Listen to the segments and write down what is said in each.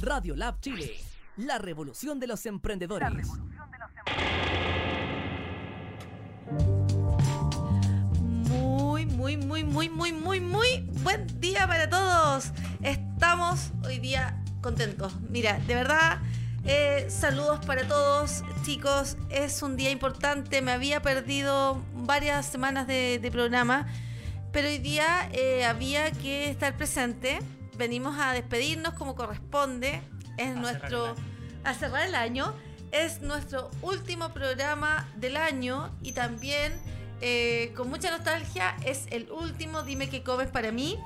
Radio Lab Chile, la revolución de los emprendedores. Muy, muy, muy, muy, muy, muy, muy buen día para todos. Estamos hoy día contentos. Mira, de verdad, eh, saludos para todos, chicos. Es un día importante. Me había perdido varias semanas de, de programa, pero hoy día eh, había que estar presente. Venimos a despedirnos como corresponde. Es nuestro. a cerrar el año. Es nuestro último programa del año y también eh, con mucha nostalgia es el último Dime qué comes para mí.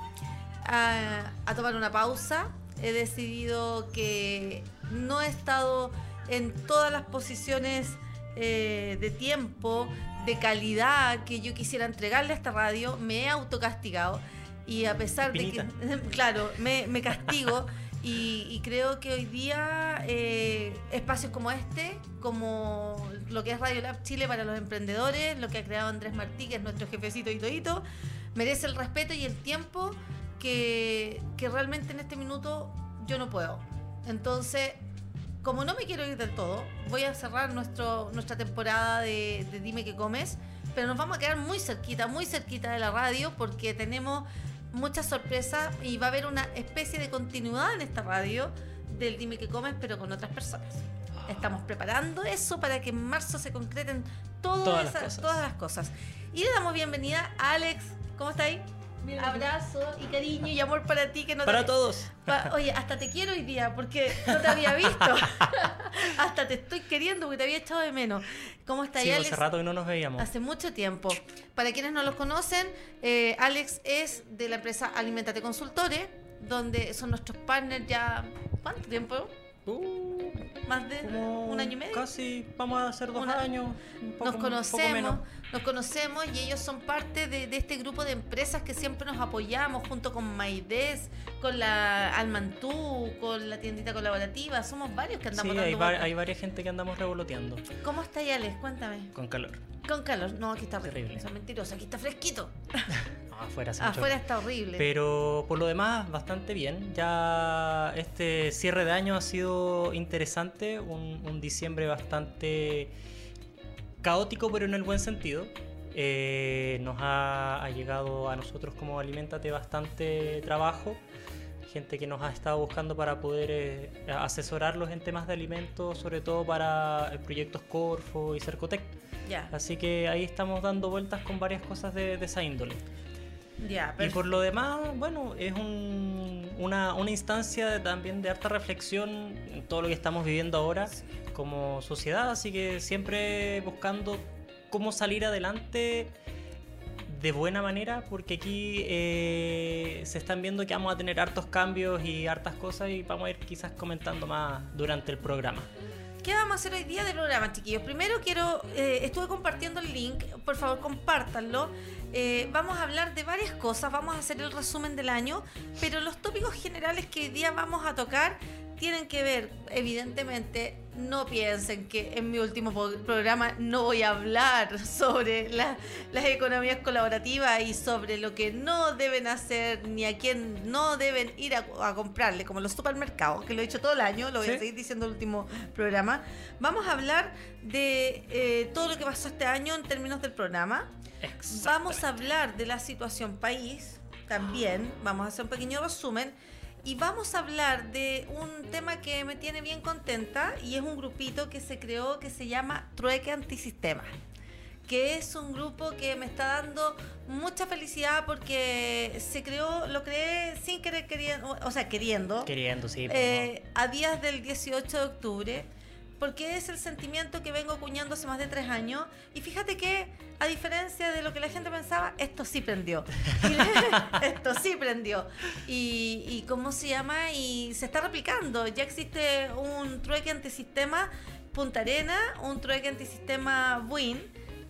A, a tomar una pausa. He decidido que no he estado en todas las posiciones eh, de tiempo, de calidad que yo quisiera entregarle a esta radio. Me he autocastigado y a pesar Pinita. de que, claro, me, me castigo. Y, y creo que hoy día eh, espacios como este, como lo que es Radio Lab Chile para los emprendedores, lo que ha creado Andrés Martí, que es nuestro jefecito y todito, merece el respeto y el tiempo que, que realmente en este minuto yo no puedo. Entonces, como no me quiero ir del todo, voy a cerrar nuestro, nuestra temporada de, de Dime qué comes, pero nos vamos a quedar muy cerquita, muy cerquita de la radio porque tenemos muchas sorpresas y va a haber una especie de continuidad en esta radio del Dime qué comes, pero con otras personas. Estamos preparando eso para que en marzo se concreten todas, Todas las cosas. todas las cosas. Y le damos bienvenida a Alex. ¿Cómo está ahí? Abrazo y cariño y amor para ti que no Para te... todos. Pa- Oye, hasta te quiero hoy día porque no te había visto. hasta te estoy queriendo porque te había echado de menos. ¿Cómo está Sí, Alex? hace rato que no nos veíamos. Hace mucho tiempo. Para quienes no los conocen, eh, Alex es de la empresa Alimentate Consultores, donde son nuestros partners ya. ¿Cuánto tiempo? Uh, ¿Más de como un año y medio? Casi, vamos a hacer dos Una- años. un poco- nos un poco conocemos, nos conocemos y ellos son parte de, de este grupo de empresas que siempre nos apoyamos junto con Maides, con la Almantú, con la tiendita colaborativa. Somos varios que andamos Sí, dando hay, va- vueltas. hay varias gente que andamos revoloteando ¿Cómo está Alex? Cuéntame. con calor. Con calor. No, aquí está Terrible. horrible. Son mentirosos. Aquí está fresquito. No, afuera Afuera está horrible. Pero por lo demás, bastante bien. Ya este cierre de año ha sido interesante. Un, un diciembre bastante caótico, pero en el buen sentido. Eh, nos ha, ha llegado a nosotros como Alimentate bastante trabajo. Gente que nos ha estado buscando para poder eh, asesorarlos en temas de alimentos, sobre todo para eh, proyectos Corfo y Cercotec. Ya, Así que ahí estamos dando vueltas con varias cosas de, de esa índole. Y por lo demás, bueno, es un- una, una instancia de- también de harta reflexión en todo lo que estamos viviendo ahora como sociedad, así que siempre buscando cómo salir adelante de buena manera, porque aquí eh, se están viendo que vamos a tener hartos cambios y hartas cosas y vamos a ir quizás comentando más durante el programa. ¿Qué vamos a hacer hoy día de programa, chiquillos? Primero quiero, eh, estuve compartiendo el link, por favor compártanlo. Eh, vamos a hablar de varias cosas, vamos a hacer el resumen del año, pero los tópicos generales que hoy día vamos a tocar tienen que ver, evidentemente, no piensen que en mi último programa no voy a hablar sobre la- las economías colaborativas y sobre lo que no deben hacer ni a quién no deben ir a, a comprarle, como los supermercados, que lo he dicho todo el año, lo voy a Sí. seguir diciendo el último programa. Vamos a hablar de eh, todo lo que pasó este año en términos del programa. Vamos a hablar de la situación país también. Vamos a hacer un pequeño resumen. Y vamos a hablar de un tema que me tiene bien contenta y es un grupito que se creó que se llama Trueque Antisistema. Que es un grupo que me está dando mucha felicidad porque se creó, lo creé sin querer queriendo, o sea, queriendo. Queriendo, sí. pues, Eh, a días del 18 de octubre, porque es el sentimiento que vengo acuñando hace más de tres años. Y fíjate que, a diferencia de lo que la gente pensaba, esto sí prendió. esto sí prendió. Y, y ¿cómo se llama? Y se está replicando. Ya existe un trueque antisistema Punta Arena, un trueque antisistema Buin.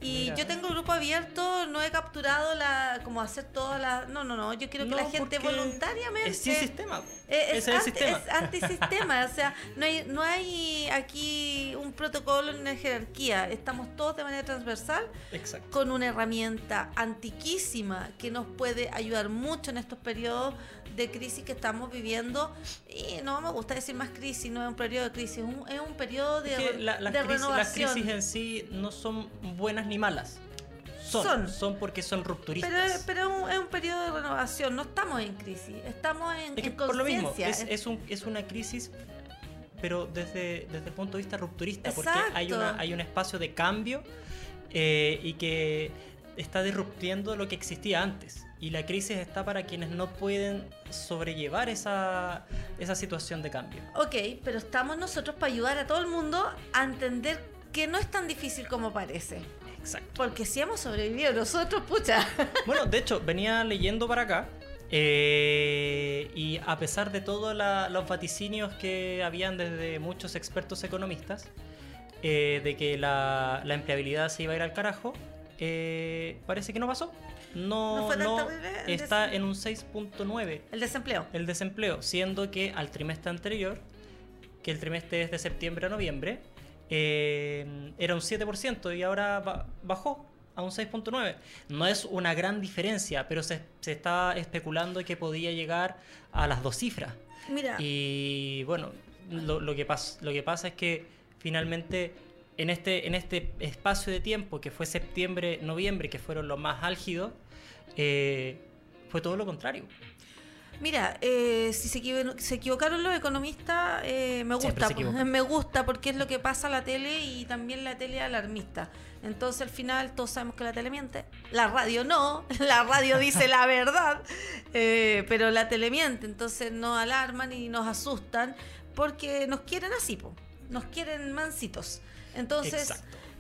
Y Mira. yo tengo el grupo abierto, no he capturado la como hacer todas las... No, no, no, yo quiero que No, la gente voluntariamente... Es sin sistema. Eh, es, es anti- sistema. es antisistema, o sea, no hay, no hay aquí un protocolo ni una jerarquía, estamos todos de manera transversal Exacto. con una herramienta antiquísima que nos puede ayudar mucho en estos periodos de crisis que estamos viviendo. Y no me gusta decir más crisis, no es un periodo de crisis, es un, es un periodo de, Es que la- las, de crisis, las renovación. crisis en sí no son buenas ni malas. Son, Son. son, porque son rupturistas. Pero, pero es un, es un periodo de renovación, no estamos en crisis, estamos en, Es que en por lo mismo, es, es, un- es una crisis, pero desde, desde el punto de vista rupturista, porque hay, una, hay un espacio de cambio eh, y que está disruptiendo lo que existía antes. Y la crisis está para quienes no pueden sobrellevar esa, esa situación de cambio. Ok, pero estamos nosotros para ayudar a todo el mundo a entender que no es tan difícil como parece. Exacto. Porque si hemos sobrevivido nosotros, pucha. Bueno, de hecho, venía leyendo para acá. eh, y a pesar de todos los vaticinios que habían desde muchos expertos economistas, eh, de que la, la empleabilidad se iba a ir al carajo, eh, parece que no pasó. No, ¿No fue tan no terrible el está en un 6.9 El desempleo. el desempleo, siendo que al trimestre anterior, que el trimestre es de septiembre a noviembre, eh, era un 7% y ahora ba- bajó a un 6.9. No es una gran diferencia, pero se, se está especulando que podía llegar a las dos cifras. Mira, Y bueno, lo, lo que pas- lo que pasa es que finalmente en este, en este espacio de tiempo que fue septiembre, noviembre, que fueron los más álgidos, eh, fue todo lo contrario. mira, eh, si se, equivo- se equivocaron los economistas, eh, me gusta. Me gusta porque es lo que pasa a la tele y también la tele alarmista. Entonces al final todos sabemos que la tele miente. La radio no, la radio dice la verdad, eh, pero la tele miente. Entonces nos alarman y nos asustan porque nos quieren así, po. nos quieren mansitos. Entonces,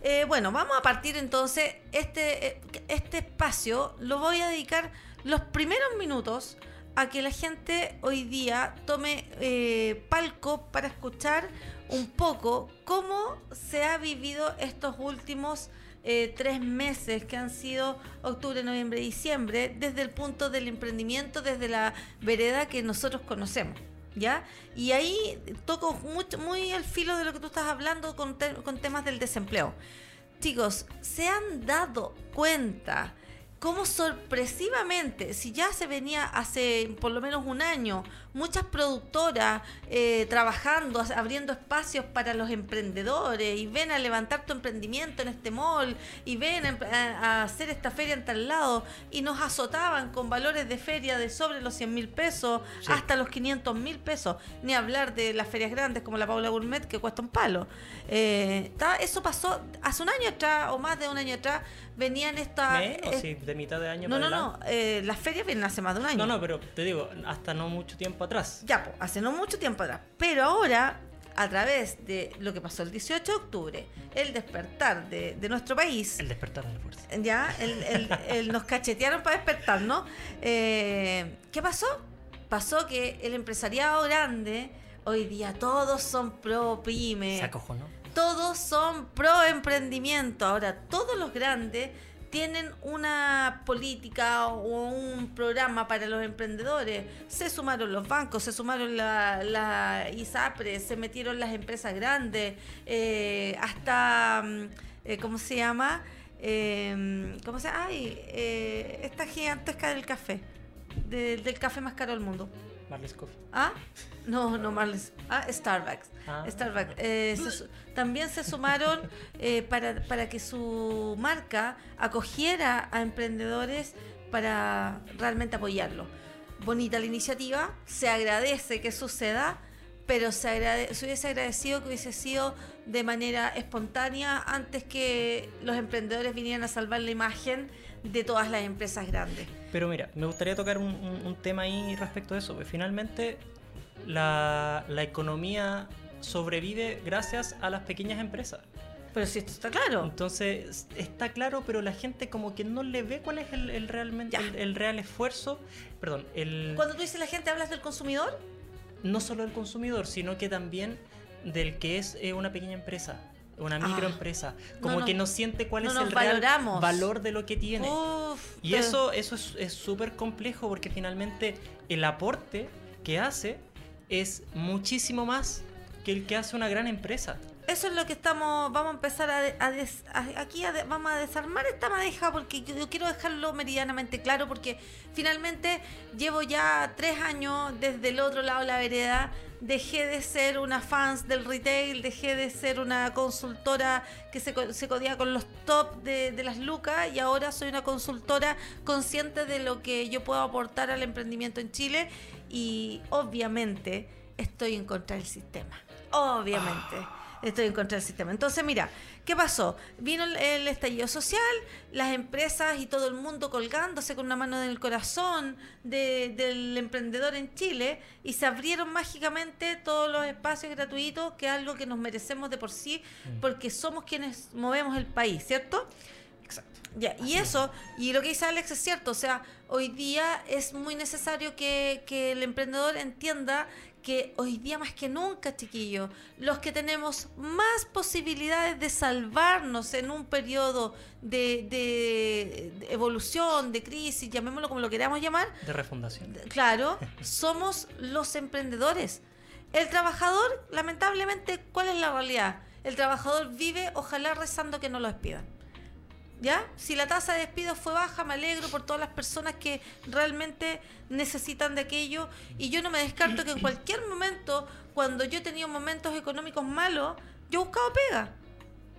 eh, bueno, vamos a partir entonces. Este, eh, este espacio lo voy a dedicar los primeros minutos a que la gente hoy día tome eh, palco para escuchar un poco cómo se ha vivido estos últimos eh, tres meses que han sido octubre, noviembre, diciembre, desde el punto del emprendimiento, desde la vereda que nosotros conocemos. ¿Ya? Y ahí toco mucho, muy al filo de lo que tú estás hablando con, con temas del desempleo. Chicos, ¿se han dado cuenta cómo sorpresivamente, si ya se venía hace por lo menos un año, muchas productoras eh, trabajando, abriendo espacios para los emprendedores y ven a levantar tu emprendimiento en este mall y ven a, hacer esta feria en tal lado y nos azotaban con valores de feria de sobre los 100 mil pesos Sí. hasta los 500 mil pesos, ni hablar de las ferias grandes como la Paula Gourmet que cuesta un palo. Eh, eso pasó hace un año atrás o más de un año atrás, venían estas... Menos, eh, sí, de mitad de año no, para no, no. eh, las ferias vienen hace más de un año. No, no, pero te digo, hasta no mucho tiempo atrás. Ya, pues, hace no mucho tiempo atrás. Pero ahora, a través de lo que pasó el 18 de octubre, el despertar de, de nuestro país, El despertar de la fuerza. ya, el, el- el- nos cachetearon para despertar, ¿no? Eh, ¿Qué pasó? Pasó que el empresariado grande, hoy día todos son pro pyme. Se acojonó. Todos son pro emprendimiento. Ahora, todos los grandes tienen una política o un programa para los emprendedores. Se sumaron los bancos, se sumaron la, la ISAPRE, se metieron las empresas grandes, eh, hasta, mm, ¿cómo se llama? Eh, ¿Cómo se llama? Ay, eh, esta gigantesca del café, de- del café más caro del mundo. Marles Coffee. ¿Ah? No, no Marles. Ah, Starbucks. Ah. Starbucks. Eh, se también se sumaron eh, para, para que su marca acogiera a emprendedores para realmente apoyarlo. Bonita la iniciativa, se agradece que suceda, pero se, agrade- se hubiese agradecido que hubiese sido de manera espontánea antes que los emprendedores vinieran a salvar la imagen de todas las empresas grandes. Pero mira, me gustaría tocar un, un- un tema ahí respecto a eso. porque finalmente, la, la economía sobrevive gracias a las pequeñas empresas. Pero si esto está claro. Entonces, está claro, pero la gente como que no le ve cuál es el, el realmente el, el real esfuerzo. Perdón, el, Cuando tú dices la gente, ¿hablas del consumidor? no solo del consumidor, sino que también del que es eh, una pequeña empresa, una microempresa. Como no. que no siente cuál No es el real valoramos. valor de lo que tiene. Uf, Y eso, eso es- es súper complejo porque finalmente el aporte que hace es muchísimo más que el que hace una gran empresa. Eso es lo que estamos, vamos a empezar a, a des- a- aquí a de- vamos a desarmar esta madeja porque yo, yo quiero dejarlo meridianamente claro porque finalmente llevo ya tres años desde el otro lado de la vereda, dejé de ser una fans del retail, dejé de ser una consultora que se, se codía con los top de, de las lucas y ahora soy una consultora consciente de lo que yo puedo aportar al emprendimiento en Chile y obviamente estoy en contra del sistema. Obviamente. Estoy en contra del sistema. Entonces, mira, ¿qué pasó? Vino el, el estallido social, las empresas y todo el mundo colgándose con una mano en el corazón de- del emprendedor en Chile y se abrieron mágicamente todos los espacios gratuitos, que es algo que nos merecemos de por sí, porque somos quienes movemos el país, ¿cierto? Exacto. Ya, y eso, y lo que dice Alex es cierto, o sea, hoy día es muy necesario que, que el emprendedor entienda que hoy día más que nunca, chiquillos, los que tenemos más posibilidades de salvarnos en un periodo de, de- de evolución, de crisis, llamémoslo como lo queramos llamar, De refundación. claro, somos los emprendedores. El trabajador, lamentablemente, ¿cuál es la realidad? El trabajador vive, ojalá rezando que no lo despidan. ¿Ya? Si la tasa de despido fue baja, me alegro por todas las personas que realmente necesitan de aquello. Y yo no me descarto que en cualquier momento, cuando yo he tenido momentos económicos malos, yo he buscado pega.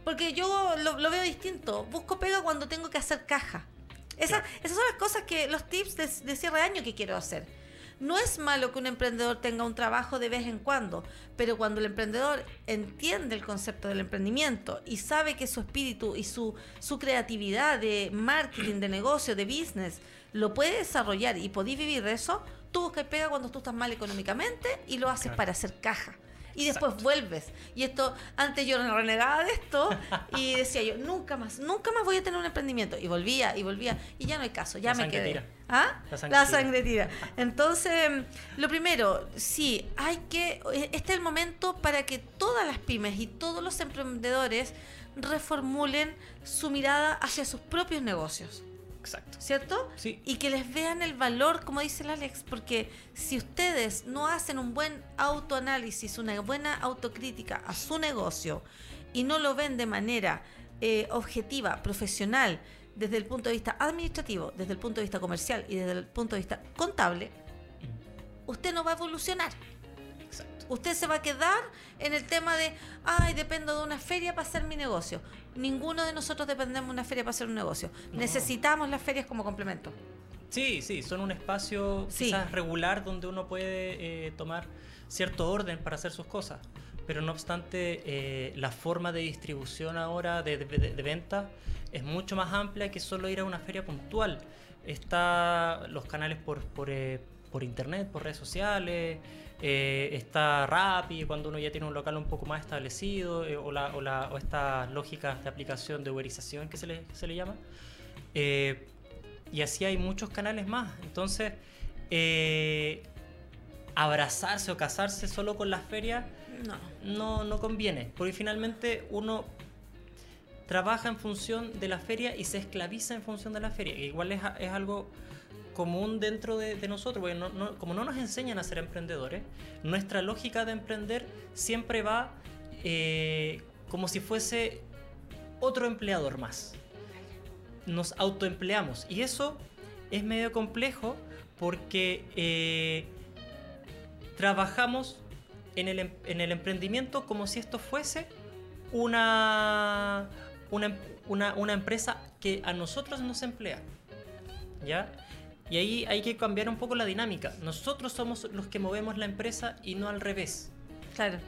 Porque yo lo, lo veo distinto. Busco pega cuando tengo que hacer caja. Esa-. Esas son las cosas que, los tips de, de cierre de año que quiero hacer. No es malo que un emprendedor tenga un trabajo de vez en cuando, pero cuando el emprendedor entiende el concepto del emprendimiento y sabe que su espíritu y su, su creatividad de marketing, de negocio, de business, lo puede desarrollar y podés vivir de eso, tú buscas pega cuando tú estás mal económicamente y lo haces Claro. para hacer caja. Y después Exacto. vuelves. Y esto, antes yo renegaba de esto y decía yo, nunca más, nunca más voy a tener un emprendimiento. Y volvía, y volvía, y ya no hay caso, ya La me sangre quedé. tira. ¿Ah? La sangre La tira. Entonces, lo primero, sí, hay que, este es el momento para que todas las pymes y todos los emprendedores reformulen su mirada hacia sus propios negocios. Exacto. ¿Cierto? Sí. Y que les vean el valor, como dice el Alex, porque si ustedes no hacen un buen autoanálisis, una buena autocrítica a su negocio y no lo ven de manera eh, objetiva, profesional, desde el punto de vista administrativo, desde el punto de vista comercial y desde el punto de vista contable, usted no va a evolucionar. Exacto. Usted se va a quedar en el tema de, ay, dependo de una feria para hacer mi negocio. Ninguno de nosotros dependemos de una feria para hacer un negocio. No. Necesitamos las ferias como complemento. Sí, sí, son un espacio Sí. quizás regular donde uno puede eh, tomar cierto orden para hacer sus cosas. Pero no obstante, eh, la forma de distribución ahora de, de- de- de venta es mucho más amplia que solo ir a una feria puntual. Está los canales por, por, eh, por internet, por redes sociales, eh, está Rappi cuando uno ya tiene un local un poco más establecido, eh, o, la, o, la- o estas lógicas de aplicación de uberización que se le, se le llama. Eh, y así hay muchos canales más. Entonces, abrazarse o casarse solo con las ferias No. no, no conviene, porque finalmente uno trabaja en función de la feria y se esclaviza en función de la feria, igual es algo común dentro de, nosotros, porque como no nos enseñan a ser emprendedores, nuestra lógica de emprender siempre va eh, como si fuese otro empleador más. Nos autoempleamos y eso es medio complejo porque eh, trabajamos en el, em- en el emprendimiento como si esto fuese una, una, una- una empresa que a nosotros nos emplea. ¿Ya? Y ahí hay que cambiar un poco la dinámica. Nosotros somos los que movemos la empresa y no al revés. Claro.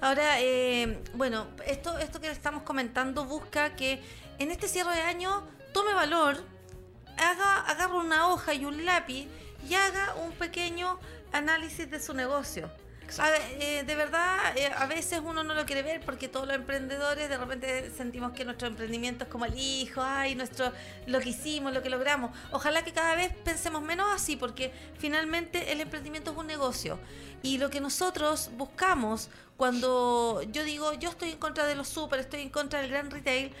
Ahora, eh, bueno, esto, esto que estamos comentando busca que en este cierre de año tome valor, haga, agarre una hoja y un lápiz y haga un pequeño análisis de su negocio. A eh, de verdad, eh, a veces uno no lo quiere ver porque todos los emprendedores de repente sentimos que nuestro emprendimiento es como el hijo, ay, nuestro, lo que hicimos, lo que logramos. Ojalá que cada vez pensemos menos así porque finalmente el emprendimiento es un negocio. Y lo que nosotros buscamos cuando yo digo, yo estoy en contra de los super, estoy en contra del gran retail,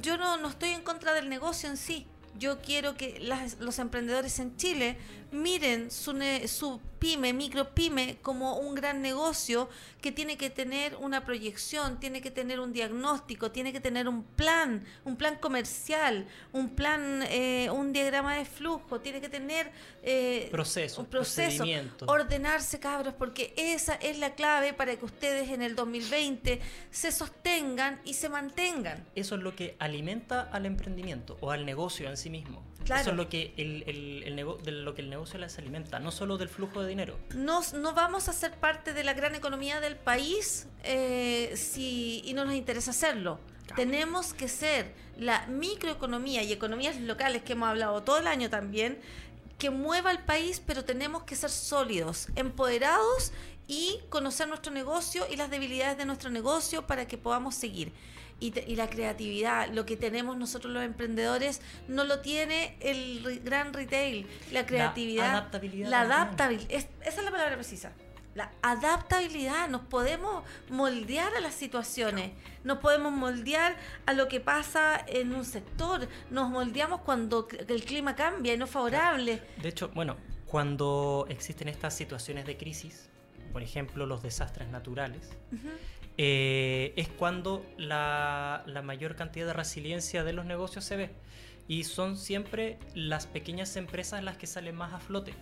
yo no, no estoy en contra del negocio en sí. Yo quiero que las- los emprendedores en Chile miren su, ne- su pyme, micro pyme, como un gran negocio que tiene que tener una proyección, tiene que tener un diagnóstico, tiene que tener un plan, un plan comercial, un plan, eh, un diagrama de flujo, tiene que tener eh, Procesos, un proceso, ordenarse cabros, porque esa es la clave para que ustedes en el 2020 se sostengan y se mantengan. Eso es lo que alimenta al emprendimiento o al negocio en sí mismo. Claro. Eso es lo que el, el- el nego- de lo que el negocio les alimenta, no solo del flujo de dinero. Nos- no vamos a ser parte de la gran economía del país eh, si, y no nos interesa hacerlo. Claro. Tenemos que ser la microeconomía y economías locales que hemos hablado todo el año también, que mueva el país, pero tenemos que ser sólidos, empoderados y conocer nuestro negocio y las debilidades de nuestro negocio para que podamos seguir. Y, te- y la creatividad, lo que tenemos nosotros los emprendedores, no lo tiene el re- gran retail. La creatividad, adaptabilidad la adaptabilidad, esa es la palabra precisa. La adaptabilidad, nos podemos moldear a las situaciones, nos podemos moldear a lo que pasa en un sector, nos moldeamos cuando el clima cambia y no es favorable. De hecho, bueno, cuando existen estas situaciones de crisis, por ejemplo los desastres naturales, eh, es cuando la, mayor cantidad de resiliencia de los negocios se ve. Y son siempre las pequeñas empresas las que salen más a flote.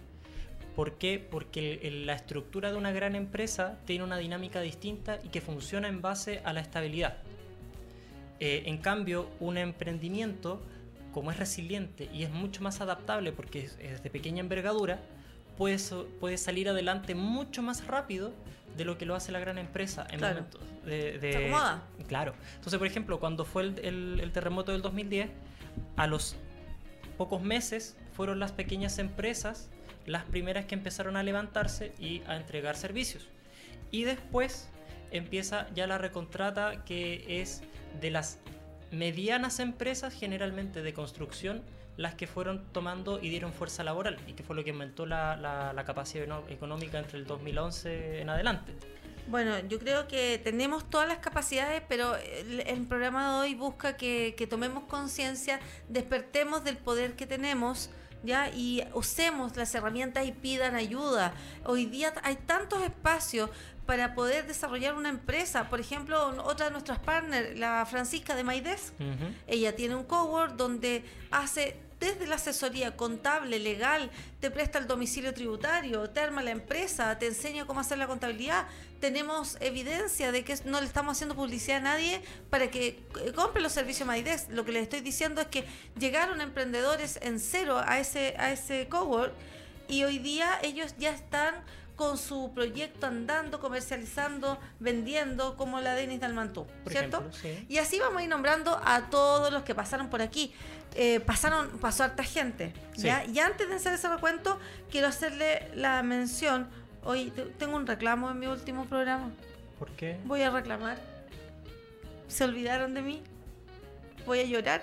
¿Por qué? Porque el- la estructura de una gran empresa tiene una dinámica distinta y que funciona en base a la estabilidad. Eh, en cambio, un emprendimiento, como es resiliente y es mucho más adaptable porque es, de pequeña envergadura, puede salir adelante mucho más rápido de lo que lo hace la gran empresa en Claro. momentos de, de- Se acomoda. Claro. Entonces, por ejemplo, cuando fue el, el- el terremoto del 2010, a los pocos meses fueron las pequeñas empresas las primeras que empezaron a levantarse y a entregar servicios. Y después empieza ya la recontrata que es de las medianas empresas, generalmente de construcción, las que fueron tomando y dieron fuerza laboral y que fue lo que aumentó la, la- capacidad económica entre el 2011 en adelante. Bueno, yo creo que tenemos todas las capacidades, pero el, el programa de hoy busca que, que tomemos conciencia, despertemos del poder que tenemos. ¿Ya? Y usemos las herramientas y pidan ayuda. Hoy día hay tantos espacios para poder desarrollar una empresa. Por ejemplo, otra de nuestras partners, la Francisca de Maides, ella tiene un cowork donde hace desde la asesoría contable, legal, te presta el domicilio tributario, te arma la empresa, te enseña cómo hacer la contabilidad. Tenemos evidencia de que no le estamos haciendo publicidad a nadie para que eh, compre los servicios Maidex. Lo que les estoy diciendo es que llegaron emprendedores en cero a ese, a ese cowork y hoy día ellos ya están con su proyecto andando, comercializando, vendiendo, como la Denis Dalmantú, ¿cierto? ejemplo, sí. Y así vamos a ir nombrando a todos los que pasaron por aquí. Eh, pasaron, pasó harta gente. Sí. ¿ya? Y antes de hacer ese recuento, quiero hacerle la mención. Hoy te- tengo un reclamo en mi último programa. ¿Por qué? Voy a reclamar. ¿Se olvidaron de mí? Voy a llorar.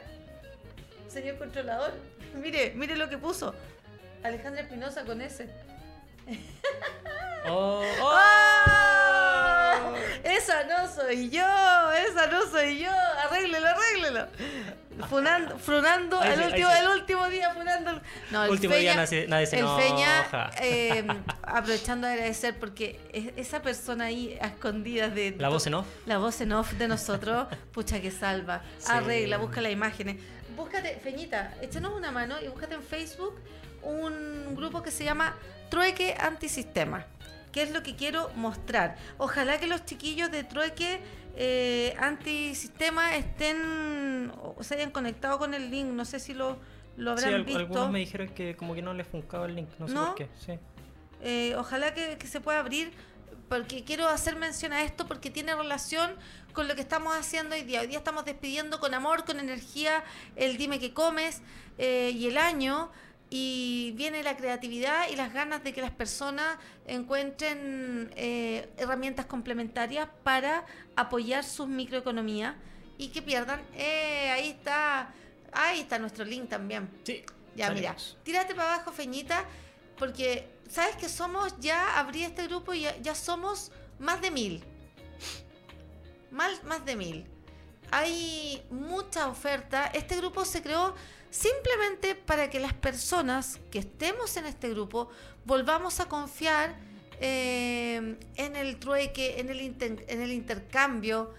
Señor controlador, mire, mire lo que puso. Alejandra Espinosa con ese. Oh, ¡Ah! oh. Esa no soy yo, esa no soy yo. Arréglelo, arréglelo. Funando, funando Ahí el, último, el último día, funando. el- No, el Último día Feña- nadie se- nadie se el Feña, eh, aprovechando de agradecer porque es- esa persona ahí a escondidas de. La voz en off. La voz en off de nosotros, pucha que salva. Sí. Arregla, busca las imágenes. Búscate, Feñita, échanos una mano y búscate en Facebook un grupo que se llama Trueque Antisistema. ¿Qué es lo que quiero mostrar? Ojalá que los chiquillos de Trueque eh, Antisistema estén o se hayan conectado con el link. No sé si lo, lo Sí, habrán al- visto. algunos me dijeron que como que no les funcaba el link, no sé ¿No? por qué. Sí. Eh, ojalá que, que se pueda abrir, porque quiero hacer mención a esto porque tiene relación con lo que estamos haciendo hoy día. Hoy día estamos despidiendo con amor, con energía, el dime que comes eh, y el año. Y viene la creatividad y las ganas de que las personas encuentren eh, herramientas complementarias para apoyar sus microeconomías y que pierdan. Eh, ahí está, ahí está nuestro link también. Sí. Ya, mira, tírate para abajo, Feñita, porque sabes que somos, ya abrí este grupo y ya, ya somos más de mil. Más, más de mil. Hay mucha oferta. Este grupo se creó simplemente para que las personas que estemos en este grupo volvamos a confiar eh, en el trueque, en el, intercambio,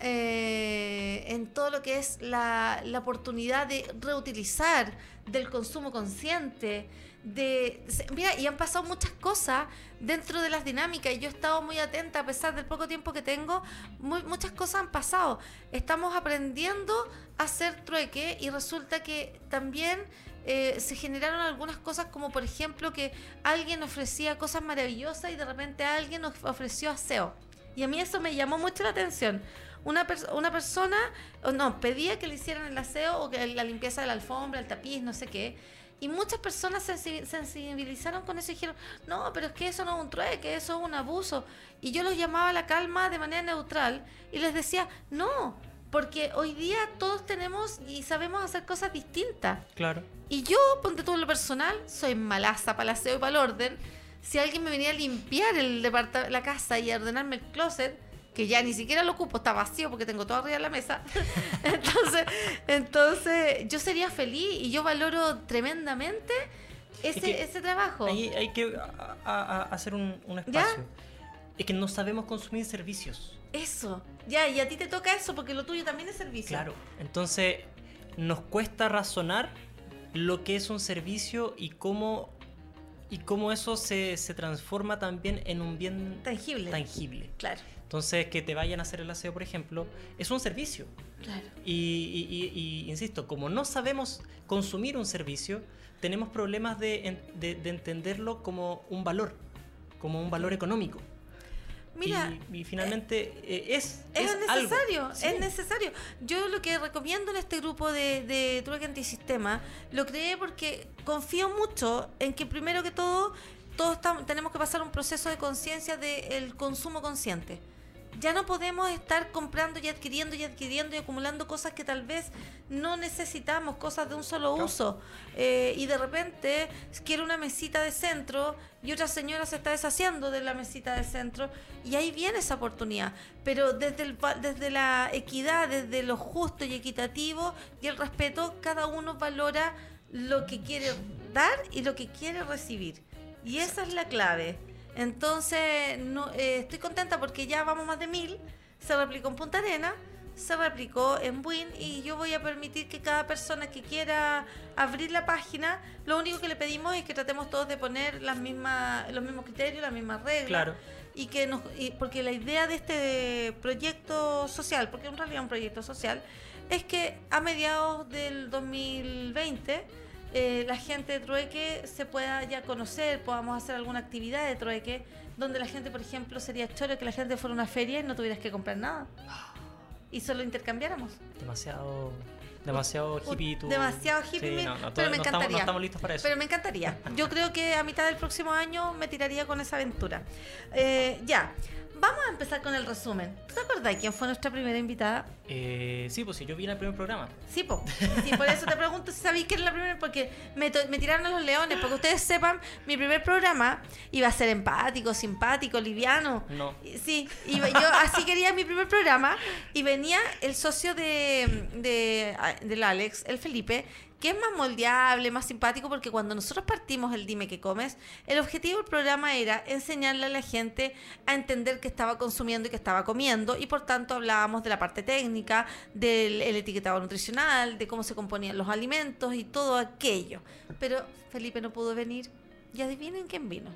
eh, en todo lo que es la, la oportunidad de reutilizar, del consumo consciente, de mira y han pasado muchas cosas dentro de las dinámicas y yo he estado muy atenta a pesar del poco tiempo que tengo muy- muchas cosas han pasado estamos aprendiendo a hacer trueque y resulta que también eh, se generaron algunas cosas como por ejemplo que alguien ofrecía cosas maravillosas y de repente alguien of- ofreció aseo y a mí eso me llamó mucho la atención una, una persona, no, pedía que le hicieran el aseo o que la limpieza de la alfombra, el tapiz, no sé qué. Y muchas personas sensi- sensibilizaron con eso y dijeron, no, pero es que eso no es un trueque, eso es un abuso. Y yo los llamaba a la calma de manera neutral y les decía, no, porque hoy día todos tenemos y sabemos hacer cosas distintas. Claro. Y yo, ponte todo lo personal, soy malaza para el aseo y para el orden. Si alguien me venía a limpiar el la casa y a ordenarme el closet, que ya ni siquiera lo ocupo, está vacío porque tengo todo arriba de la mesa. entonces, entonces, yo sería feliz y yo valoro tremendamente ese, que ese trabajo. Ahí hay que a- a- a- hacer un, un ¿Ya? espacio. Es que no sabemos consumir servicios. Eso. Ya, y a ti te toca eso porque lo tuyo también es servicio. Claro. Entonces, nos cuesta razonar lo que es un servicio y cómo, y cómo eso se, se transforma también en un bien Tangible. tangible. Claro, Entonces, que te vayan a hacer el aseo, por ejemplo, es un servicio. claro. Y, y- y- y, insisto, como no sabemos consumir un servicio, tenemos problemas de, de- de entenderlo como un valor, como un valor económico. Mira, y, y finalmente eh, es, Es, algo. necesario, Sí. es necesario. Yo lo que recomiendo en este grupo de, de antisistema, lo creé porque confío mucho en que primero que todo, todos tenemos que pasar un proceso de conciencia del consumo consciente. Ya no podemos estar comprando y adquiriendo y adquiriendo y acumulando cosas que tal vez no necesitamos, cosas de un solo Claro. uso. Eh, y de repente quiero una mesita de centro y otra señora se está deshaciendo de la mesita de centro y ahí viene esa oportunidad. Pero desde, el, desde la equidad, desde lo justo y equitativo y el respeto, cada uno valora lo que quiere dar y lo que quiere recibir. Y esa es la clave. Entonces, no, eh, estoy contenta porque ya vamos más de mil. Se replicó en Punta Arena, se replicó en Buin y yo voy a permitir que cada persona que quiera abrir la página, lo único que le pedimos es que tratemos todos de poner las mismas, los mismos criterios, las mismas reglas. Claro. Y que nos, y- porque la idea de este proyecto social, porque en realidad es un proyecto social, es que a mediados del 2020 eh, la gente de Trueque se pueda ya conocer, podamos hacer alguna actividad de Trueque, donde la gente, por ejemplo, sería choro que la gente fuera a una feria y no tuvieras que comprar nada. Y solo intercambiáramos. Demasiado, demasiado hippie. tú. demasiado hippie, Sí, mi- no, no, pero me no encantaría. no estamos listos para eso. Pero me encantaría. Yo creo que a mitad del próximo año me tiraría con esa aventura. Eh, ya, vamos a empezar con el resumen. ¿Tú te acordás quién fue nuestra primera invitada? Eh, sí, pues si yo vine al primer programa. Sí, po. Sí, por eso te pregunto si sabéis que era la primera, porque me, me tiraron a los leones. Porque ustedes sepan, mi primer programa iba a ser empático, simpático, liviano. No. Sí, y yo así quería mi primer programa y venía el socio de, de, del Alex, el Felipe, que es más moldeable, más simpático, porque cuando nosotros partimos el Dime que comes, el objetivo del programa era enseñarle a la gente a entender qué estaba consumiendo y qué estaba comiendo, y por tanto hablábamos de la parte técnica, del el etiquetado nutricional, de cómo se componían los alimentos y todo aquello. Pero Felipe no pudo venir, y adivinen quién vino.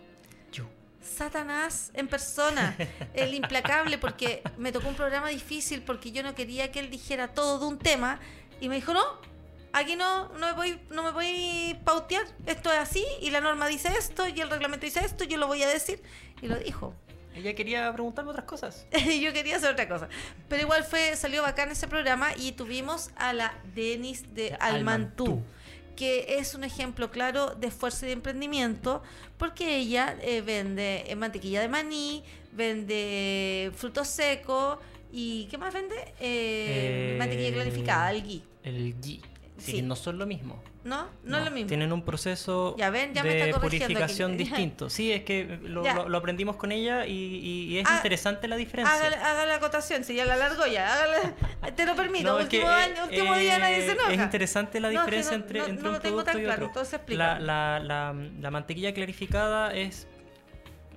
Yo. Satanás en persona, el implacable, porque me tocó un programa difícil porque yo no quería que él dijera todo de un tema y me dijo, no, aquí no, no me voy, no me voy a pautear, esto es así y la norma dice esto y el reglamento dice esto, yo lo voy a decir y lo dijo. Ella quería preguntarme otras cosas. Yo quería hacer otra cosa. Pero igual fue, salió bacán ese programa y tuvimos a la Denis de Almantú, Almantú. que es un ejemplo claro de esfuerzo y de emprendimiento, porque ella eh, vende eh, mantequilla de maní, vende frutos secos y ¿qué más vende? Eh, Eh, mantequilla clarificada, el ghee. El G. Sí, Sí. no son lo mismo. ¿No? No, es lo mismo. Tienen un proceso Ya ven, ya me de purificación distinto. Sí, es que lo, Ya. lo- lo aprendimos con ella y, y- y es Ah, interesante la diferencia. Haga la acotación, si ya la largo ya, hágale, te lo permito, No, último, eh, año, último día nadie se eh, enoja. Es interesante la No, es que diferencia no- entre, entre no un lo tengo producto tan y claro, otro. entonces la, la, la mantequilla clarificada es,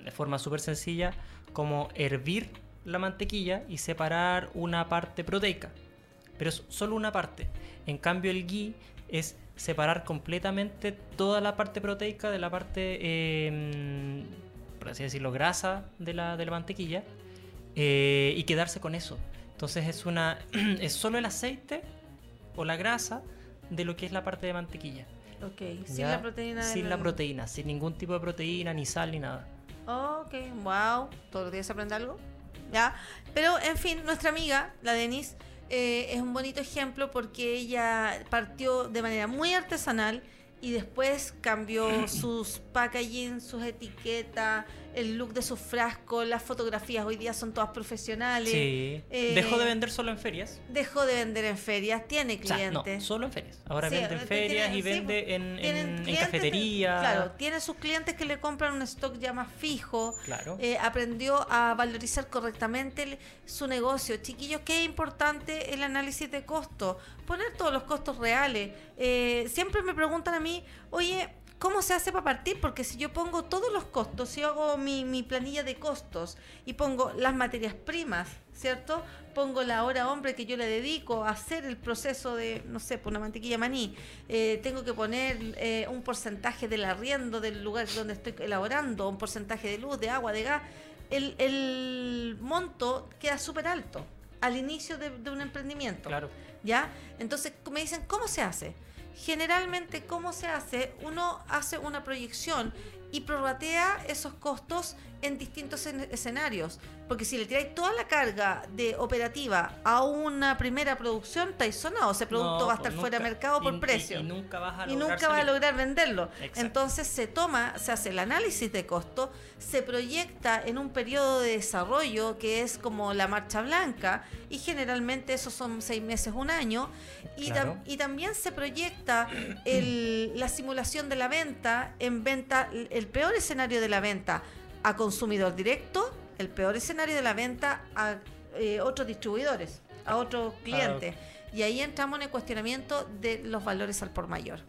de forma súper sencilla, como hervir la mantequilla y separar una parte proteica. Pero es solo una parte. En cambio, el ghee es separar completamente toda la parte proteica de la parte, eh, por así decirlo, grasa de la, de la mantequilla eh, y quedarse con eso. Entonces es una es solo el aceite o la grasa de lo que es la parte de mantequilla. Ok, sin la proteína. Sin la proteína, sin ningún tipo de proteína, ni sal, ni nada. Ok, wow, todos los días se aprende algo. ¿Ya? Pero, en fin, nuestra amiga, la Denise, eh, es un bonito ejemplo porque ella partió de manera muy artesanal y después cambió sus packaging, sus etiquetas, el look de sus frascos, las fotografías hoy día son todas profesionales. Sí. eh, Dejó de vender solo en ferias. Dejó de vender en ferias, tiene O sea, no, clientes. solo en ferias. Ahora Sí, vende en ferias y sí, vende en, en- en clientes, cafetería. Claro, tiene sus clientes que le compran un stock ya más fijo. Claro. Eh, aprendió a valorizar correctamente el- su negocio. Chiquillos, qué importante el análisis de costo. Poner todos los costos reales. Eh, siempre me preguntan a mí, oye, ¿cómo se hace para partir? Porque si yo pongo todos los costos, si yo hago mi, mi planilla de costos y pongo las materias primas, ¿cierto? Pongo la hora hombre que yo le dedico a hacer el proceso de, no sé, por una mantequilla maní. Eh, tengo que poner eh, un porcentaje del arriendo del lugar donde estoy elaborando, un porcentaje de luz, de agua, de gas. El, el monto queda súper alto al inicio de, de un emprendimiento. Claro. ¿Ya? Entonces me dicen, ¿cómo se hace? Generalmente, ¿cómo se hace? Uno hace una proyección y prorratea esos costos en distintos en- escenarios. Porque si le tiráis toda la carga de operativa a una primera producción, estáis sonado. Ese producto No, va a pues estar fuera de mercado por Y- precio Y, nunca vas a y lograr nunca va a lograr venderlo. Exacto. Entonces se toma, se hace el análisis de costo, se proyecta en un periodo de desarrollo que es como la marcha blanca y generalmente esos son seis meses, un año. Y, tam- y también se proyecta el- la simulación de la venta en venta, el peor escenario de la venta a consumidor directo, el peor escenario de la venta a eh, otros distribuidores, a otros clientes. Y ahí entramos en el cuestionamiento de los valores al por mayor.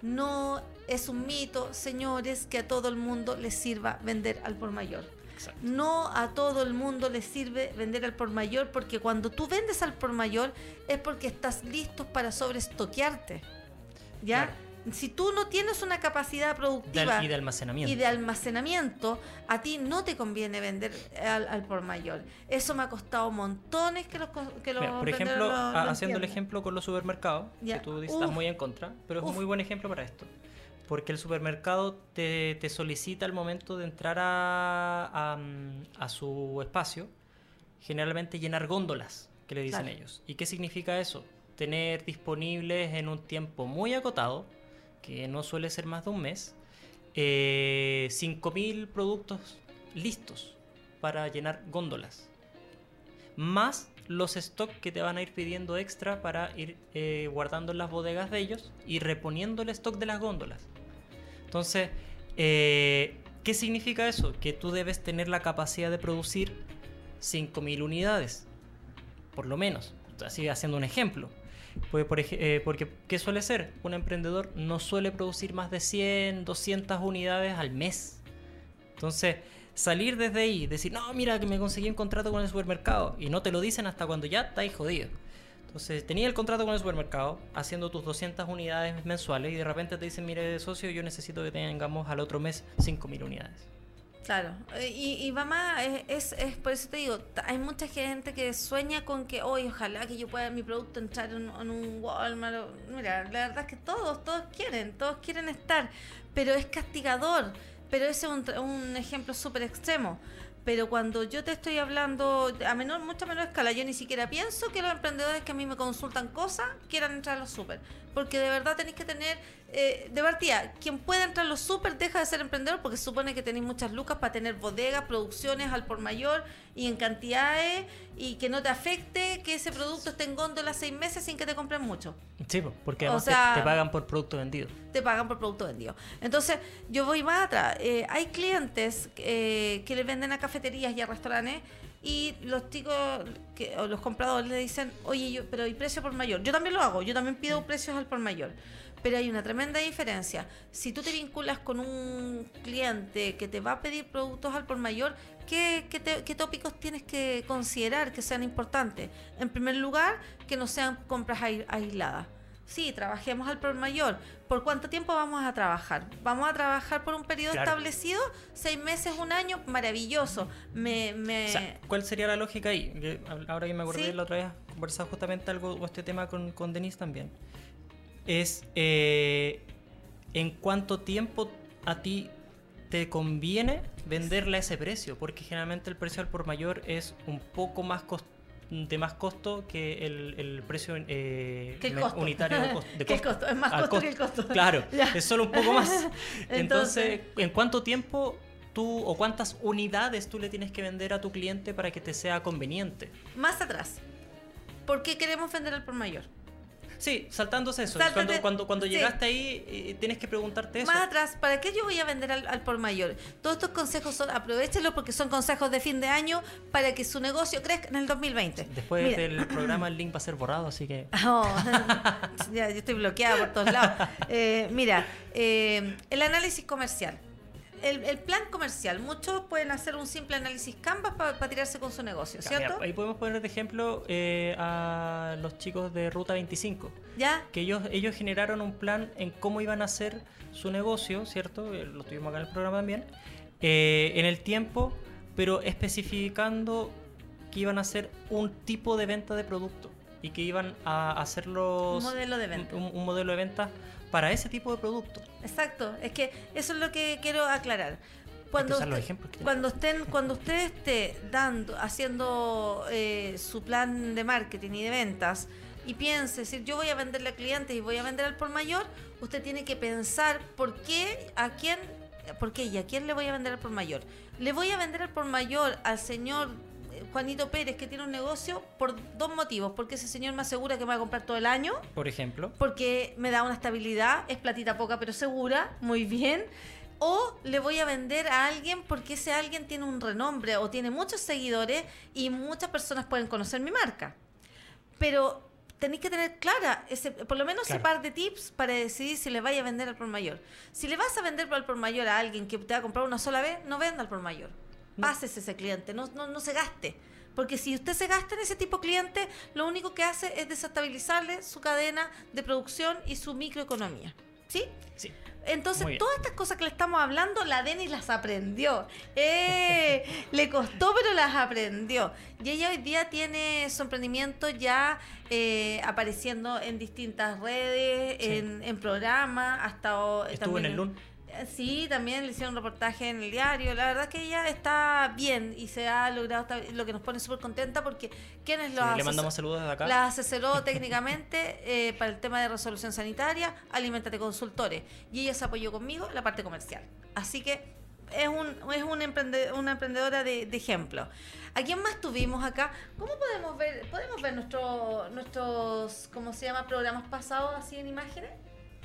No es un mito, señores, que a todo el mundo les sirva vender al por mayor. Exacto. No a todo el mundo le sirve vender al por mayor porque cuando tú vendes al por mayor es porque estás listo para sobreestoquearte. ¿Ya? Claro. Si tú no tienes una capacidad productiva y de almacenamiento. y de almacenamiento, a ti no te conviene vender al, al por mayor. Eso me ha costado montones que los, que los Mira, por ejemplo, lo- a- lo haciendo el ejemplo con los supermercados, Ya. que tú estás Uf. muy en contra, pero es Uf. un muy buen ejemplo para esto. Porque el supermercado te, te solicita al momento de entrar a, a, a su espacio, generalmente llenar góndolas, que le dicen Claro. ellos. ¿Y qué significa eso? Tener disponibles en un tiempo muy acotado, que no suele ser más de un mes, eh, 5.000 productos listos para llenar góndolas. Más los stocks que te van a ir pidiendo extra para ir eh, guardando en las bodegas de ellos y reponiendo el stock de las góndolas. Entonces, eh, ¿qué significa eso? Que tú debes tener la capacidad de producir 5.000 unidades, por lo menos. Así haciendo un ejemplo. Pues, por eh, porque, ¿qué suele ser? Un emprendedor no suele producir más de 100, 200 unidades al mes. Entonces, salir desde ahí, decir, no, mira que me conseguí un contrato con el supermercado, y no te lo dicen hasta cuando ya estáis jodido. Entonces, tenía el contrato con el supermercado, haciendo tus 200 unidades mensuales, y de repente te dicen, mire, socio, yo necesito que tengamos al otro mes 5.000 unidades. Claro, eh, y, y mamá, es, es, es por eso te digo, hay mucha gente que sueña con que, hoy ojalá que yo pueda mi producto entrar en, en un Walmart. Mira, la verdad es que todos, todos quieren, todos quieren estar, pero es castigador. Pero ese es un, un ejemplo súper extremo. Pero cuando yo te estoy hablando a menor, mucha menor escala, yo ni siquiera pienso que los emprendedores que a mí me consultan cosas quieran entrar a los súper. Porque de verdad tenéis que tener eh, de partida, quien pueda entrar a los super deja de ser emprendedor porque supone que tenéis muchas lucas para tener bodegas, producciones al por mayor y en cantidades y que no te afecte que ese producto esté en góndola seis meses sin que te compren mucho. Sí, po, porque O además te- pagan por producto vendido. Te pagan por producto vendido. Entonces, yo voy más atrás. Eh, hay clientes eh, que le venden a cafeterías y a restaurantes y los chicos que, o los compradores le dicen, oye, yo, pero ¿y precio por mayor? Yo también lo hago, yo también pido precios al por mayor. Pero hay una tremenda diferencia. Si tú te vinculas con un cliente que te va a pedir productos al por mayor, ¿qué, qué te- qué tópicos tienes que considerar que sean importantes? En primer lugar, que no sean compras ai- aisladas. Sí, trabajemos al por mayor. ¿Por cuánto tiempo vamos a trabajar? ¿Vamos a trabajar por un periodo Claro. establecido? ¿Seis meses, un año? Maravilloso. Me, me... O sea, ¿cuál sería la lógica ahí? Ahora que me acordé Sí. la otra vez, conversaba justamente algo o este tema con, con Denise también. Es eh, en cuánto tiempo a ti te conviene venderle a ese precio, porque generalmente el precio al por mayor es un poco más de más costo que el, el precio eh, el costo. unitario de, costo. costo, es más costo que el costo. Claro, Ya. es solo un poco más. Entonces- Entonces, ¿en cuánto tiempo tú o cuántas unidades tú le tienes que vender a tu cliente para que te sea conveniente? Más atrás. ¿Por qué queremos vender al por mayor? Sí, saltándose eso. Sáltate- Cuando, cuando, cuando sí. llegaste ahí, eh, tienes que preguntarte eso. Más atrás, ¿para qué yo voy a vender al, al por mayor? Todos estos consejos son, aprovechenlos porque son consejos de fin de año para que su negocio crezca en el 2020. Después Mira. del programa el link va a ser borrado, así que... Oh, ya, yo estoy bloqueada por todos lados. Eh, mira, eh, el análisis comercial. El, el plan comercial. Muchos pueden hacer un simple análisis Canvas para tirarse con su negocio, Mira, ¿cierto? ahí podemos poner de ejemplo eh, a los chicos de Ruta 25. ¿Ya? que ellos, ellos generaron un plan en cómo iban a hacer su negocio, ¿cierto? Eh, Lo tuvimos acá en el programa también. eh, en el tiempo, pero especificando que iban a hacer un tipo de venta de producto y que iban a hacerlos Un modelo de venta. un, un modelo de venta para ese tipo de producto. Exacto, es que eso es lo que quiero aclarar. Cuando, usar los usted- ejemplos que cuando estén, cuando usted esté dando, haciendo eh, su plan de marketing y de ventas y piense, decir, yo voy a venderle a clientes y voy a vender al por mayor, usted tiene que pensar por qué, a quién, por qué y a quién le voy a vender al por mayor. Le voy a vender al por mayor al señor Juanito Pérez que tiene un negocio por dos motivos, porque ese señor me asegura que me va a comprar todo el año Por ejemplo, porque me da una estabilidad, es platita poca pero segura, muy bien. O le voy a vender a alguien porque ese alguien tiene un renombre o tiene muchos seguidores y muchas personas pueden conocer mi marca. Pero tenéis que tener clara, ese, por lo menos ese Claro. par de tips para decidir si le vaya a vender al por mayor. Si le vas a vender al por mayor a alguien que te va a comprar una sola vez, no venda al por mayor. Pásese ese cliente, no, no, no se gaste. Porque si usted se gasta en ese tipo de cliente, lo único que hace es desestabilizarle su cadena de producción y su microeconomía. ¿Sí? sí. Entonces, todas estas cosas que le estamos hablando, la Denis las aprendió. Eh, le costó, pero las aprendió. Y ella hoy día tiene su emprendimiento ya eh, apareciendo en distintas redes, Sí. en, en programas, hasta o- Estuvo en también el LUN. Sí, también le hicieron un reportaje en el diario. La verdad que ella está bien y se ha logrado, lo que nos pone súper contenta porque quienes Sí, lo le mandamos saludos desde acá. la asesoró técnicamente eh, para el tema de resolución sanitaria, Alimentate Consultores. Y ella se apoyó conmigo en la parte comercial. Así que es, un, es un emprende- una emprendedora de, de ejemplo. ¿A quién más tuvimos acá? ¿Cómo podemos ver podemos ver nuestro, nuestros, ¿cómo se llama? Programas pasados así en imágenes?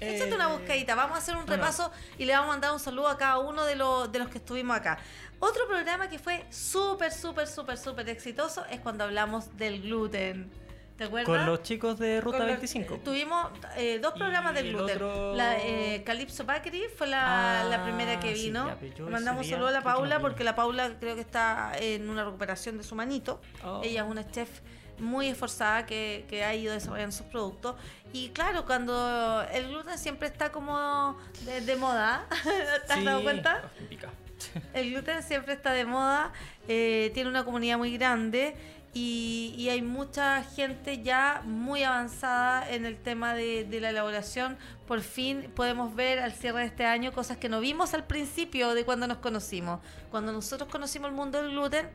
Échate una Eh, buscadita, vamos a hacer un bueno. repaso y le vamos a mandar un saludo a cada uno de los, de los que estuvimos acá. Otro programa que fue súper, súper, súper, súper exitoso es cuando hablamos del gluten. ¿Te acuerdas? Con los chicos de Ruta Con los- 25. eh, tuvimos eh, dos programas del el gluten. otro- La eh, Calypso Bakery fue la, Ah, la primera que sí, vino. yo Le Mandamos saludo a la Paula porque la Paula creo que está en una recuperación de su manito. Oh. Ella es una chef muy esforzada que, que ha ido desarrollando sus productos. Y claro, cuando el gluten siempre está como de, de moda, ¿te has Sí. dado cuenta? El gluten siempre está de moda, eh, tiene una comunidad muy grande y, y hay mucha gente ya muy avanzada en el tema de, de la elaboración. Por fin podemos ver al cierre de este año cosas que no vimos al principio de cuando nos conocimos. Cuando nosotros conocimos el mundo del gluten,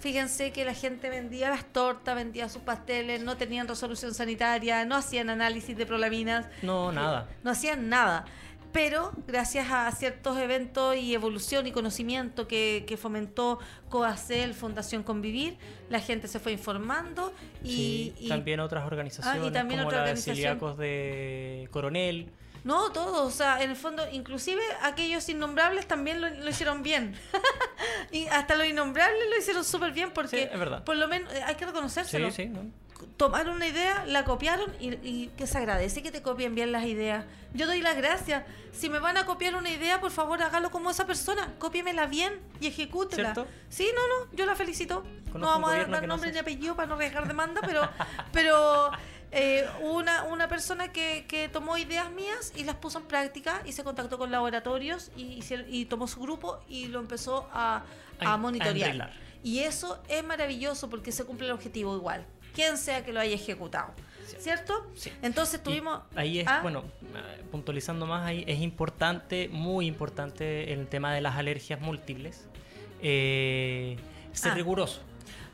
Fíjense que la gente vendía las tortas, vendía sus pasteles, no tenían resolución sanitaria, no hacían análisis de prolaminas. No, nada. No hacían nada. Pero gracias a ciertos eventos y evolución y conocimiento que, que fomentó COACEL, Fundación Convivir, la gente se fue informando y... Sí, y- también otras organizaciones Ah, y también como otra la de organización. celíacos de Coronel. No, todos, o sea, en el fondo, inclusive aquellos innombrables también lo, lo hicieron bien. y hasta los innombrables lo hicieron súper bien porque, Sí, es verdad. por lo menos, eh, hay que Sí, reconocérselo. sí, ¿no? Tomaron una idea, la copiaron y, y que se agradece que te copien bien las ideas. Yo doy las gracias. Si me van a copiar una idea, por favor, hágalo como esa persona. Cópiemela bien y ejecútela. ¿Cierto? Sí, no, no, yo la felicito. Conozco no vamos a dar que no nombre hace ni apellido para no arriesgar demanda, pero, pero eh, una, una persona que, que tomó ideas mías y las puso en práctica y se contactó con laboratorios y, hicieron- y tomó su grupo y lo empezó a, a monitorear. y eso es maravilloso porque se cumple el objetivo igual, quien sea que lo haya ejecutado. ¿Cierto? Sí. Entonces Y tuvimos... ahí es, Ah, bueno, puntualizando más, ahí es importante, muy importante el tema de las alergias múltiples. Eh, ser Ah. riguroso.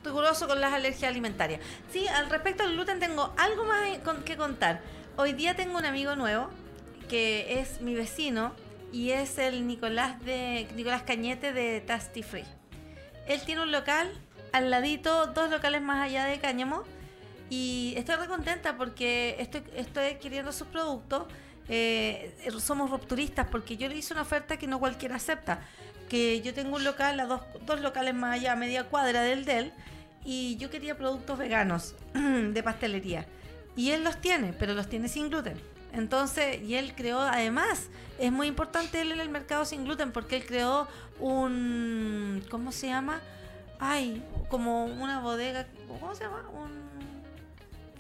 Riguroso con las alergias alimentarias. Sí, al respecto al gluten tengo algo más que contar. Hoy día tengo un amigo nuevo que es mi vecino y es el Nicolás de Nicolás Cañete de Tasty Free. Él tiene un local al ladito, dos locales más allá de Cáñamo y estoy re contenta porque estoy, estoy adquiriendo sus productos. Eh, somos rupturistas porque yo le hice una oferta que no cualquiera acepta. Que yo tengo un local a dos, dos locales más allá, a media cuadra del DEL, y yo quería productos veganos de pastelería. Y él los tiene, pero los tiene sin gluten. Entonces, y él creó, además, es muy importante él en el mercado sin gluten porque él creó un, ¿cómo se llama? Ay, como una bodega, ¿cómo se llama? Un,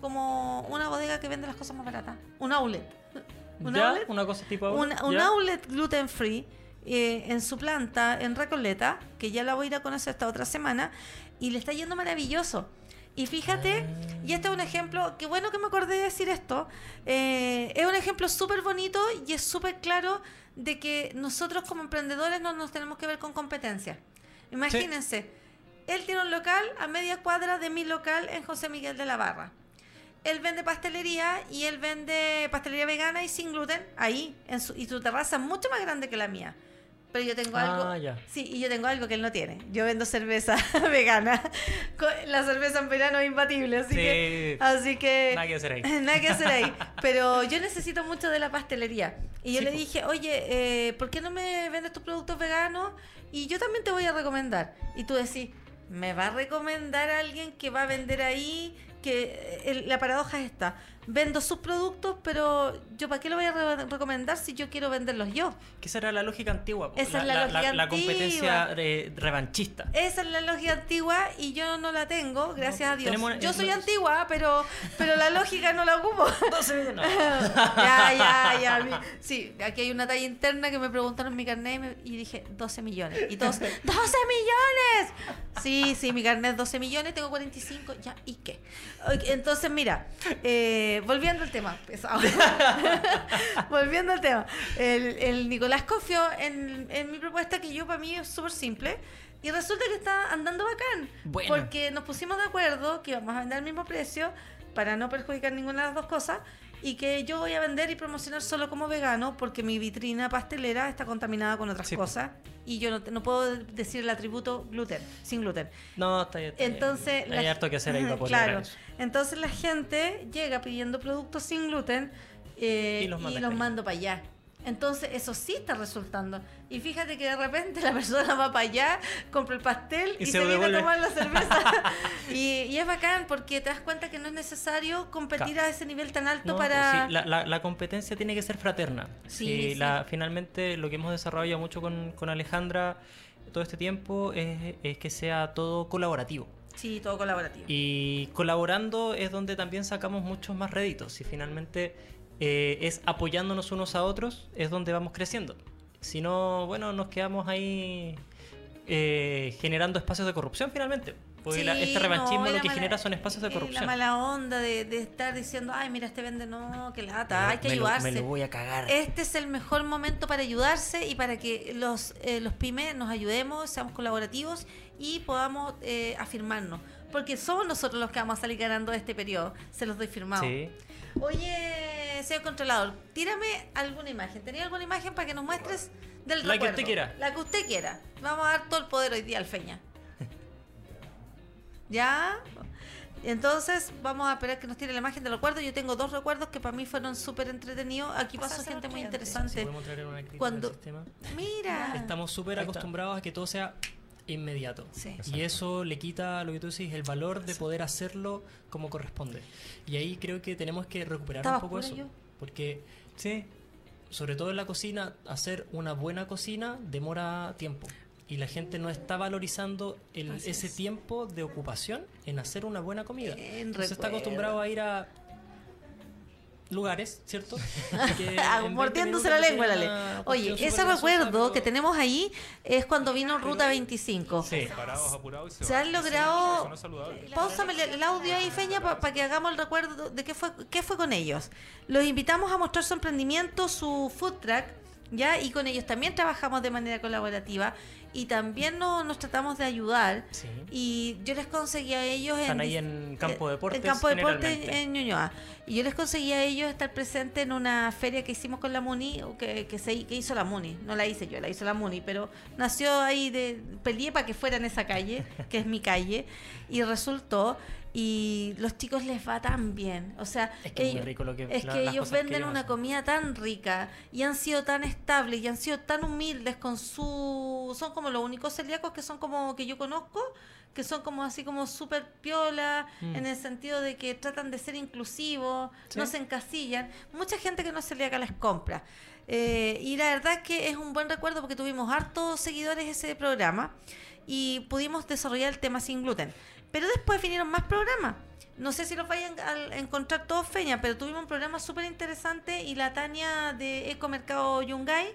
como una bodega que vende las cosas más baratas. Un outlet. ¿Un ¿Ya? outlet? Una cosa tipo... un, un outlet gluten free eh, en su planta en Recoleta, que ya la voy a ir a conocer esta otra semana, y le está yendo maravilloso. Y fíjate, y este es un ejemplo, qué bueno que me acordé de decir esto, eh, es un ejemplo súper bonito y es súper claro de que nosotros como emprendedores no nos tenemos que ver con competencia. Imagínense, él tiene un local a media cuadra de mi local en José Miguel de la Barra él vende pastelería y él vende pastelería vegana y sin gluten ahí en su, y su terraza es mucho más grande que la mía pero yo tengo Ah, algo ya. sí y yo tengo algo que él no tiene yo vendo cerveza vegana la cerveza en verano es imbatible así Sí. que así que Nada que hacer ahí. Nada que hacer ahí. Pero yo necesito mucho de la pastelería. Y yo Sí, le dije, oye, eh, ¿por qué no me vendes tus productos veganos? Y yo también te voy a recomendar. Y tú decís, ¿me va a recomendar a alguien que va a vender ahí? Que eh, el- la paradoja es esta. Vendo sus productos, pero yo ¿para qué lo voy a re- recomendar si yo quiero venderlos yo? Que esa era la lógica antigua. Esa es la lógica la antigua. competencia eh, revanchista. Esa es la lógica antigua y yo no la tengo, gracias No, a Dios. Yo soy antigua, pero, pero la lógica no la ocupo. 12 no. ya, ya, ya. Sí, aquí hay una talla interna que me preguntaron mi carnet y, me- y dije 12 millones. Y todos, ¡12 millones! Sí, sí, mi carnet es 12 millones, tengo 45. Ya, ¿y qué? Entonces, mira, eh, volviendo al tema, pesado. volviendo al tema. El, el Nicolás confió en, en mi propuesta que yo para mí es súper simple. Y resulta que está andando bacán. Bueno. Porque nos pusimos de acuerdo que íbamos a vender al mismo precio para no perjudicar ninguna de las dos cosas. Y que yo voy a vender y promocionar solo como vegano porque mi vitrina pastelera está contaminada con otras Sí. cosas. Y yo no, no puedo decir el atributo gluten, sin gluten. No, está bien. está bien. Entonces, Hay la- harto que hacer ahí para poder claro. Entonces la gente llega pidiendo productos sin gluten eh, Y los y los mando para allá. Entonces eso sí está resultando. Y fíjate que de repente la persona va para allá, compra el pastel y, Y se, se viene a tomar la cerveza. y, y es bacán porque te das cuenta que no es necesario competir Claro. a ese nivel tan alto No, para... sí, la, la- la competencia tiene que ser fraterna. Sí, Sí, sí. La, finalmente lo que hemos desarrollado mucho con, con Alejandra todo este tiempo es, es que sea todo colaborativo. Sí, todo colaborativo. Y colaborando es donde también sacamos muchos más réditos. Y finalmente eh, es apoyándonos unos a otros, es donde vamos creciendo. Si no, bueno, nos quedamos ahí eh, generando espacios de corrupción finalmente. Porque la- este revanchismo no, lo que mala- genera son espacios de corrupción. La mala onda de, de estar diciendo, ay, mira, este vende, no, que lata, hay que Me lo- ayudarse. me lo voy a cagar. Este es el mejor momento para ayudarse y para que los, eh, los pymes nos ayudemos, seamos colaborativos y podamos eh, afirmarnos. Porque somos nosotros los que vamos a salir ganando este periodo, se los doy firmado. Sí. Oye, señor controlador, tírame alguna imagen. ¿Tenía alguna imagen para que nos muestres del La que recuerdo? usted quiera. La que usted quiera. Vamos a dar todo el poder hoy día al Feña. ¿Ya? Entonces, vamos a esperar que nos tire la imagen del recuerdo. Yo tengo dos recuerdos que para mí fueron súper entretenidos. Aquí pasó gente muy interesante. ¿Podemos traer una crítica Cuando-? Mira. Estamos súper acostumbrados a que todo sea inmediato. Sí. Y eso le quita lo que tú decís, el valor de poder hacerlo como corresponde. Y ahí creo que tenemos que recuperar un poco eso. yo. Porque, Sí. sobre todo en la cocina, hacer una buena cocina demora tiempo. Y la gente no está valorizando el- ese es. tiempo de ocupación en hacer una buena comida. Entonces está acostumbrado a ir a lugares, ¿cierto? Que Ah, en 20 mordiéndose la lengua, la ley. Oye, ese recuerdo que tenemos ahí es cuando vino Ruta 25. Sí. Parados, apurados y se Se han logrado-. Páusame el, el audio ahí, Feña, para que hagamos el recuerdo de qué fue, qué fue con ellos. Los invitamos a mostrar su emprendimiento, su food truck, ¿ya? Y con ellos también trabajamos de manera colaborativa y también no- nos tratamos de ayudar. Sí. Y yo les conseguí a ellos Están en, ahí en Campo Deportes, En Campo Deportes en Ñuñoa. Y yo les conseguí a ellos estar presentes en una feria que hicimos con la Muni, o que, que, se, que hizo la Muni. No la hice yo, la hizo la Muni, pero nació ahí de. Peleé para que fuera en esa calle, que es mi calle, y resultó. Y los chicos les va tan bien. O sea, Es que es muy ellos- rico lo que- es la- que las ellos cosas que venden una hacen. comida tan rica y han sido tan estables y han sido tan humildes con su. Son como los únicos celíacos que son como que yo conozco, que son como así como súper piola, Mm. en el sentido de que tratan de ser inclusivos, Sí. no se encasillan. Mucha gente que no es celíaca les compra. Eh, y la verdad es que es un buen recuerdo porque tuvimos hartos seguidores ese programa y pudimos desarrollar el tema sin gluten. Pero después vinieron más programas. No sé si los vayan a encontrar todos feña, pero tuvimos un programa súper interesante y la Tania de Ecomercado Yungay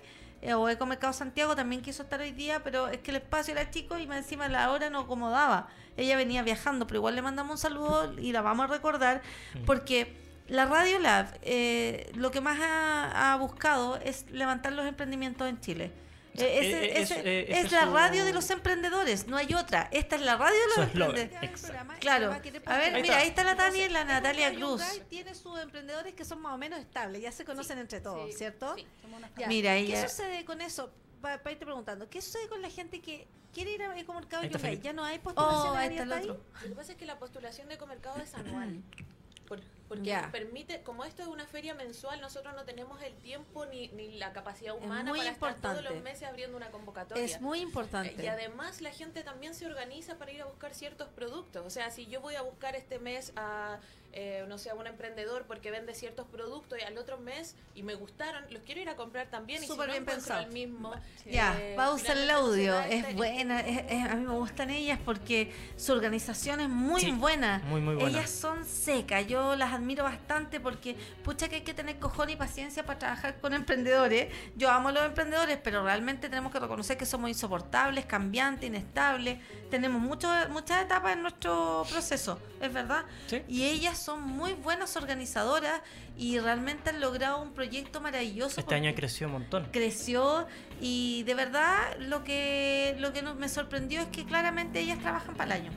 eh, o Ecomercado Santiago también quiso estar hoy día, pero es que el espacio era chico y más encima la hora no acomodaba. Ella venía viajando, pero igual le mandamos un saludo y la vamos a recordar porque la Radio Lab eh, lo que más ha, ha buscado es levantar los emprendimientos en Chile. Eh, ese- Eh, eh, es- ese- eh, ese es es la su- radio de los emprendedores, no hay otra. Esta es la radio de los emprendedores. Claro. A ver, Ahí mira, ahí está la Tania y la Natalia Cruz. tiene sus emprendedores que son más o menos estables, ya se conocen entre todos, Sí, ¿cierto? sí, somos una Ya. Mira, ¿Qué ella- sucede con eso? Para irte preguntando, ¿qué sucede con la gente que quiere ir a Ecomercado? Felipe. ¿Ya no hay postulaciones Oh, ahí está el abiertas otro. Lo que pasa es que la postulación de Ecomercado es anual. Por- porque nos permite, como esto es una feria mensual, nosotros no tenemos el tiempo ni, ni la capacidad Es humana muy para estar todos importante. los meses abriendo una convocatoria. Es muy Eh, importante. Y además la gente también se organiza para ir a buscar ciertos productos. O sea, si yo voy a buscar este mes a, eh, no sé, a un emprendedor porque vende ciertos productos y al otro mes y me gustaron, los quiero ir a comprar también. Súper y si bien pensado. al mismo. Ya, eh, pausa el audio. da Es este- buena, es- es- a mí me gustan ellas porque su organización es muy Sí, buena. muy, muy buena. Ellas son secas, yo las admiro bastante porque, pucha, que hay que tener cojón y paciencia para trabajar con emprendedores. Yo amo a los emprendedores, pero realmente tenemos que reconocer que somos insoportables, cambiantes, inestables. Tenemos mucho, muchas etapas en nuestro proceso, es verdad. Sí. Y ellas son muy buenas organizadoras y realmente han logrado un proyecto maravilloso. Este año creció un montón. creció y de verdad lo que lo que me sorprendió es que claramente ellas trabajan para el año.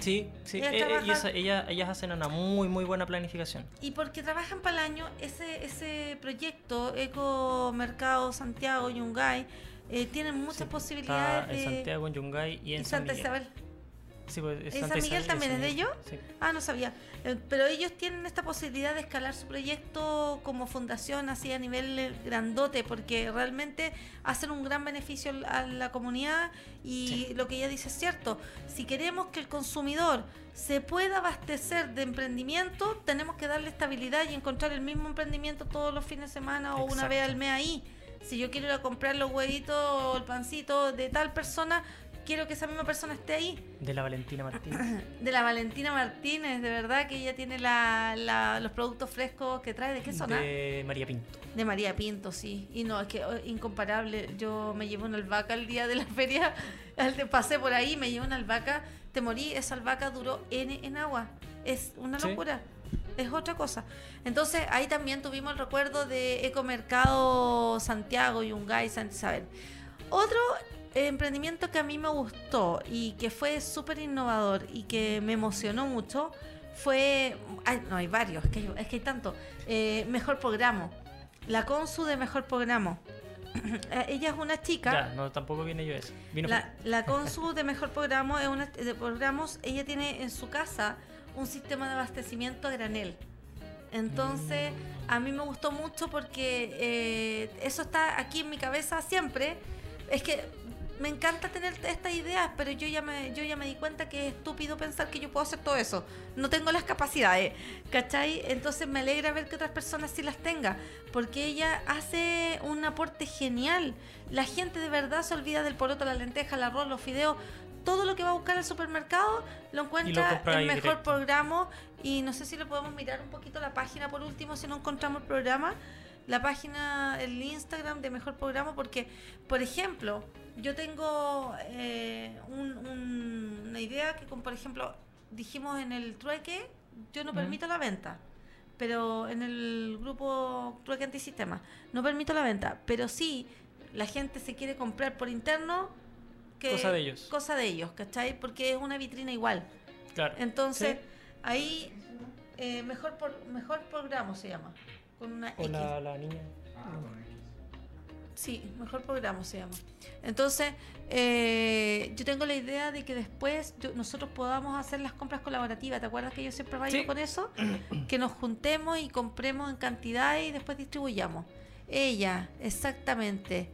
Sí, sí. Ellas eh, trabajan- ellas hacen una muy, muy buena planificación. Y porque trabajan para el año, ese, ese proyecto, Eco Mercado Santiago, Yungay, eh, tienen muchas Sí, posibilidades Está en de... Santiago, en Yungay y en y San Santa Miguel. Isabel. Sí, pues, ¿En Santa San Miguel también es de ellos? Sí. Ah, no sabía. Eh, pero ellos tienen esta posibilidad de escalar su proyecto como fundación así a nivel eh, grandote, porque realmente hacen un gran beneficio a la comunidad y lo que ella dice es cierto. Si queremos que el consumidor se pueda abastecer de emprendimiento, tenemos que darle estabilidad y encontrar el mismo emprendimiento todos los fines de semana o una vez al mes ahí. Si yo quiero ir a comprar los huevitos o el pancito de tal persona, quiero que esa misma persona esté ahí De la Valentina Martínez. de la Valentina Martínez, de verdad que ella tiene la, la- los productos frescos que trae. ¿De qué zona? De, De María Pinto. María Pinto, sí. Y no, es que oh, incomparable. Yo me llevo una albahaca el día de la feria, de- pasé por ahí, me llevo una albahaca. te morí, esa albahaca duró N en agua. Es una Sí. locura. Es otra cosa. Entonces ahí también tuvimos el recuerdo de Ecomercado Santiago, Yungay, San Isabel. Otro emprendimiento que a mí me gustó y que fue súper innovador y que me emocionó mucho fue. ay, no, hay varios, es que hay, es que hay tanto. Eh, Mejor Programa. La Consu de Mejor Programa. Eh, Ella es una chica. Ya, no, tampoco viene yo eso. Vino La, la Consu de Mejor Programa es una de programas, ella tiene en su casa un sistema de abastecimiento a granel. Entonces, a mí me gustó mucho porque eh, eso está aquí en mi cabeza siempre. Es que me encanta tener estas ideas, pero yo ya me yo ya me di cuenta que es estúpido pensar que yo puedo hacer todo eso. No tengo las capacidades, ¿cachai? Entonces me alegra ver que otras personas sí las tengan, porque ella hace un aporte genial. La gente de verdad se olvida del poroto, la lenteja, el arroz, los fideos, todo lo que va a buscar al supermercado lo encuentra compra en mejor directo. programa y no sé si lo podemos mirar un poquito la página por último si no encontramos el programa la página el Instagram de mejor programa porque por ejemplo yo tengo eh, un- un- una idea que con por ejemplo dijimos en el trueque yo no permito la venta pero en el grupo trueque antisistema no permito la venta pero sí la gente se quiere comprar por interno que Cosa de ellos. cosa de ellos ¿cachai? porque es una vitrina igual Claro. entonces, Sí. ahí eh, mejor por, mejor programa se llama. Con una X. la, la niña. Sí, mejor programa se llama. Entonces, eh, yo tengo la idea de que después yo- nosotros podamos hacer las compras colaborativas. ¿Te acuerdas que yo siempre rayo Sí. con eso? que nos juntemos y compremos en cantidad y después distribuyamos. Ella, exactamente.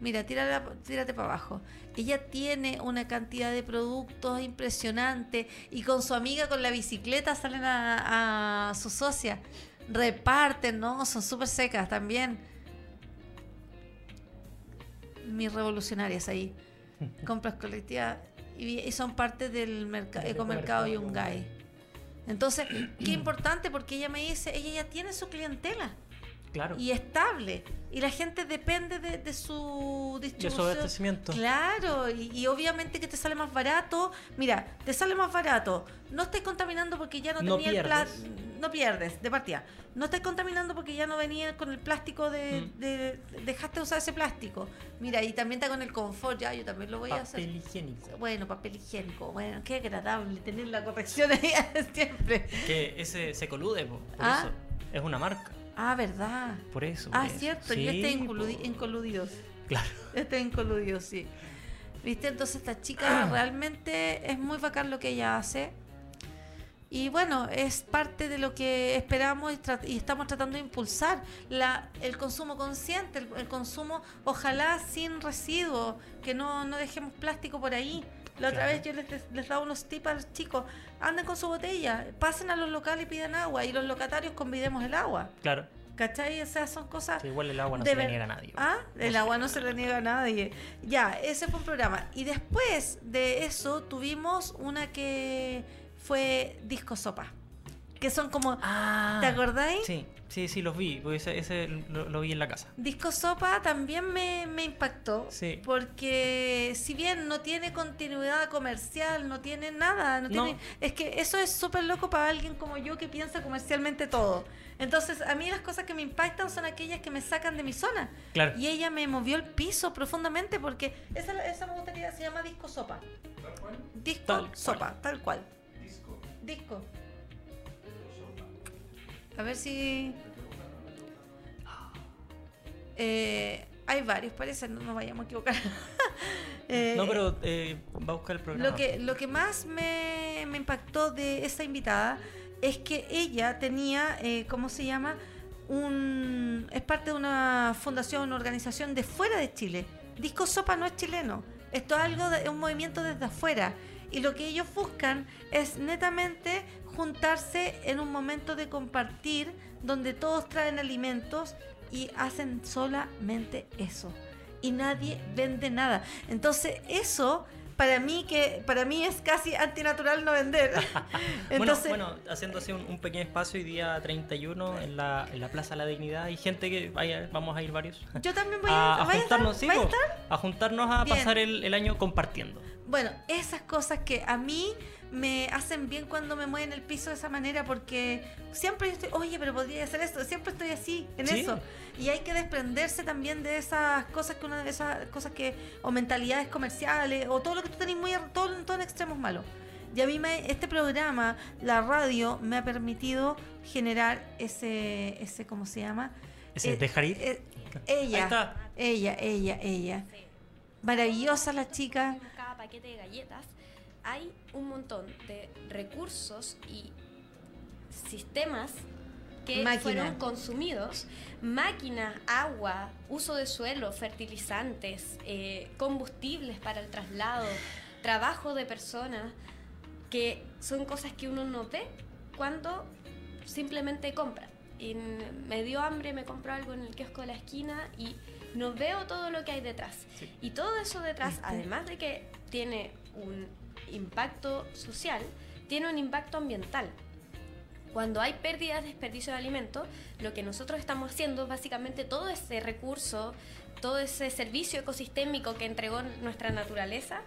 Mira, tírala, tírate para abajo. Ella tiene una cantidad de productos impresionante y con su amiga con la bicicleta salen a, a su socia. Reparten, ¿no? Son súper secas también. Mis revolucionarias ahí. Compras colectivas y, y son parte del merca- Del ecomercado ecomercado Yungay. Entonces, qué importante porque ella me dice, ella ya tiene su clientela Claro. y estable. Y la gente depende de, de su De su distribución. abastecimiento. Claro, y, y obviamente que te sale más barato. Mira, te sale más barato. No estés contaminando porque ya no, No tenía el plástico. No pierdes, de partida. No estés contaminando porque ya no venía con el plástico de, Mm. de- Dejaste de usar ese plástico. Mira, y también está con el confort, ya, yo también lo voy a hacer. Papel higiénico. Bueno, papel higiénico. Bueno, qué agradable tener la corrección ahí siempre. Que ese se colude, po, por Ah. eso. Es una marca. Ah, verdad. Por eso. Ah, por eso. cierto, Sí, y este po. en coludidos. Claro. Está incoludido, sí. ¿Viste? Entonces esta chica realmente es muy bacán lo que ella hace. Y bueno, es parte de lo que esperamos y, tra- y estamos tratando de impulsar la, el consumo consciente, el, el consumo ojalá sin residuos, que no, no dejemos plástico por ahí. La otra Claro. vez yo les, les, daba unos tips a los chicos, anden con su botella, pasen a los locales y pidan agua y los locatarios convidemos el agua. Claro. ¿Cachai? O sea, son cosas... Igual el agua no se le ver- niega a nadie. Ah, el agua no se le niega a nadie. Ya, ese fue un programa. Y después de eso tuvimos una que fue Disco Sopa. Que son como... Ah. ¿Te acordáis? Sí, sí, sí, los vi. porque ese ese lo, lo vi en la casa. Disco Sopa también me, me impactó. Sí. Porque si bien no tiene continuidad comercial, no tiene nada, no No. tiene, es que eso es súper loco para alguien como yo que piensa comercialmente todo. Entonces, a mí las cosas que me impactan son aquellas que me sacan de mi zona. Claro. Y ella me movió el piso profundamente porque esa, esa me gustaría, se llama disco sopa. Disco Tal cual. sopa, tal cual. Disco. A ver si... Eh, hay varios, parece, no nos vayamos a equivocar. Eh, No, pero eh, va a buscar el programa. lo que, lo que más me, me impactó de esa invitada es que ella tenía, eh, ¿cómo se llama? Un, es parte de una fundación, una organización de fuera de Chile. Disco Sopa no es chileno. Esto es algo de es un movimiento desde afuera. Y lo que ellos buscan es netamente juntarse en un momento de compartir donde todos traen alimentos y hacen solamente eso y nadie vende nada. Entonces, eso para mí que para mí es casi antinatural no vender. Entonces, bueno, bueno, haciendo así un, un pequeño espacio hoy día 31 en la, en la Plaza La Dignidad. Hay gente que vaya, vamos a ir varios. yo también voy a, a, a ¿vaya a estar? juntarnos, sí, ¿Vaya a estar? a juntarnos a Bien. pasar el, el año compartiendo. Bueno, esas cosas que a mí me hacen bien cuando me mueven el piso de esa manera porque siempre yo estoy, oye, pero podría hacer esto, siempre estoy así en Sí. eso. Y hay que desprenderse también de esas cosas que una de esas cosas que o mentalidades comerciales o todo lo que tú tenés muy todo, todo en extremos malos. Y a mí me, este programa, la radio, me ha permitido generar ese, ese ¿cómo se llama? Ese Eh, dejar ir. eh, ella, ella, ella, ella. Maravillosa la chica. Paquete de galletas hay un montón de recursos y sistemas que Máquina. fueron consumidos, máquinas, agua, uso de suelo, fertilizantes, eh, combustibles para el traslado, trabajo de personas, que son cosas que uno no ve cuando simplemente compra. Y me dio hambre, me compró algo en el kiosco de la esquina y no veo todo lo que hay detrás. Y todo eso detrás, además de que tiene un impacto social, tiene un impacto ambiental. Cuando hay pérdidas, desperdicio de alimentos, lo que nosotros estamos haciendo es básicamente todo ese recurso, todo ese servicio ecosistémico que entregó nuestra naturaleza,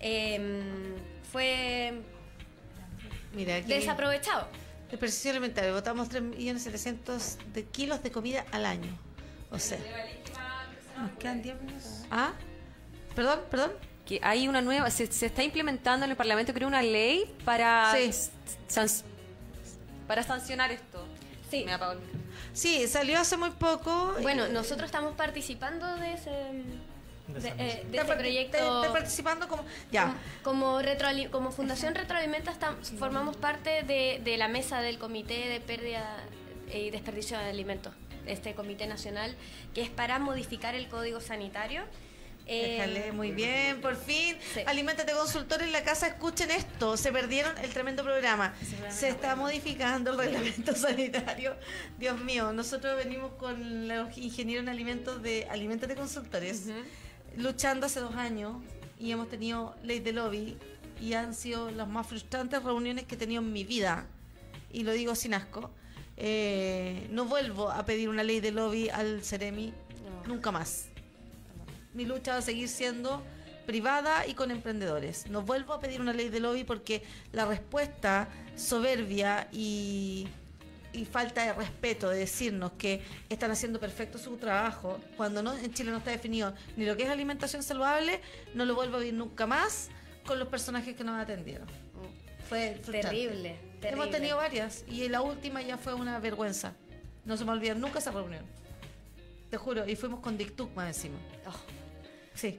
em, fue Mira, aquí desaprovechado. desperdicio alimentario. Botamos 3.700.000 de kilos de comida al año. O sea, nos quedan 10 minutos. ¿Ah? ¿Perdón? ¿Perdón? Que hay una nueva, se, se está implementando en el Parlamento, creo, una ley para, Sí. san- para sancionar esto. Sí. Me apagó el micrófono. Sí, salió hace muy poco. Bueno, nosotros estamos participando de ese, de, eh, de Está ese proyecto. está- está participando como. Ya. Como, retroali- como Fundación Retroalimenta estam- formamos parte de, de la mesa del Comité de Pérdida y Desperdicio de Alimentos, este Comité Nacional, que es para modificar el Código Sanitario. Eh, Déjale, muy bien, por fin. Sí. Aliméntate consultor en la casa, escuchen esto. Se perdieron el tremendo programa. Se está modificando el reglamento sanitario. Dios mío, nosotros venimos con los ingenieros en alimentos de Alimentate Consultores, luchando hace dos años y hemos tenido ley de lobby y han sido las más frustrantes reuniones que he tenido en mi vida. Y lo digo sin asco. Eh, no vuelvo a pedir una ley de lobby al Ceremi No. nunca más mi lucha va a seguir siendo privada y con emprendedores. No vuelvo a pedir una ley de lobby porque la respuesta soberbia y, y falta de respeto de decirnos que están haciendo perfecto su trabajo, cuando no en Chile no está definido ni lo que es alimentación saludable, no lo vuelvo a ver nunca más con los personajes que nos atendieron. Fue. Terrible, terrible. Hemos tenido varias y la última ya fue una vergüenza. No se me olvida nunca esa reunión. Te juro, y fuimos con Dictuc más encima. Oh, Sí,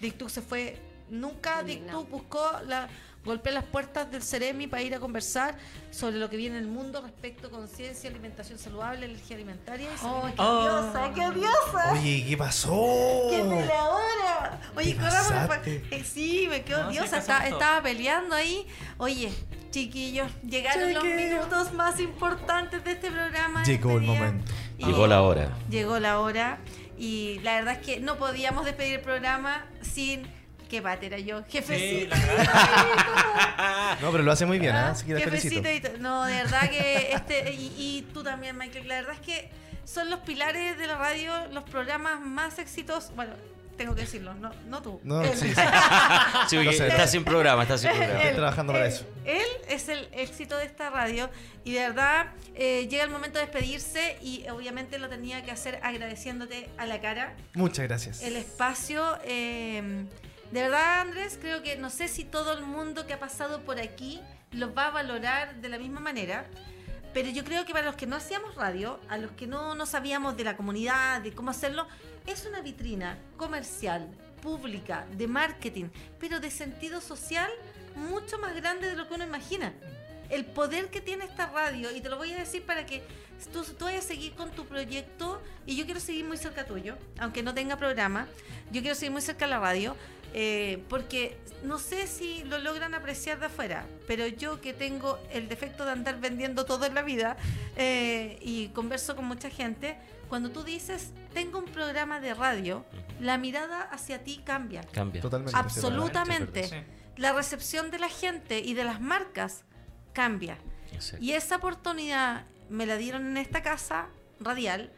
Dictuc se fue. Nunca. Dictuc buscó la golpear las puertas del Ceremi para ir a conversar sobre lo que viene en el mundo respecto a conciencia, alimentación saludable, alergia alimentaria. Y vino aquí, Oh. odiosa! ¡Qué odiosa! Oye, ¿qué pasó? ¡Qué peleadora! Oye, ¿Te corramos eh, Sí, me quedo No, sí, pasamos Estaba, peleando ahí. Oye, chiquillos, llegaron los minutos más importantes de este programa. Llegó este el día. momento. Y- Llegó la hora. Llegó la hora y la verdad es que no podíamos despedir el programa sin que patera yo, jefecito. No, pero lo hace muy bien, Ah, ¿ah? Así que jefecito y no, de verdad que este y, y tú también, Michael. La verdad es que son los pilares de la radio, los programas más exitosos. Bueno, tengo que decirlo, no, no tú. No, Él. sí, sí. Sí, sé. está sin programa, está sin programa. Estoy trabajando para él- eso. Él es el éxito de esta radio y de verdad eh, llega el momento de despedirse y obviamente lo tenía que hacer agradeciéndote a la cara Muchas gracias. el espacio. eh, de verdad, Andrés, creo que no sé si todo el mundo que ha pasado por aquí los va a valorar de la misma manera. Pero yo creo que para los que no hacíamos radio, a los que no, no sabíamos de la comunidad, de cómo hacerlo, es una vitrina comercial, pública, de marketing, pero de sentido social mucho más grande de lo que uno imagina. El poder que tiene esta radio, y te lo voy a decir para que tú, tú vayas a seguir con tu proyecto, y yo quiero seguir muy cerca tuyo, aunque no tenga programa, yo quiero seguir muy cerca de la radio, Eh, porque no sé si lo logran apreciar de afuera, pero yo que tengo el defecto de andar vendiendo todo en la vida eh, y converso con mucha gente, cuando tú dices, tengo un programa de radio, la mirada hacia ti cambia. Cambia. Totalmente. Absolutamente. Sí. La recepción de la gente y de las marcas cambia. Exacto. Y esa oportunidad me la dieron en esta casa radial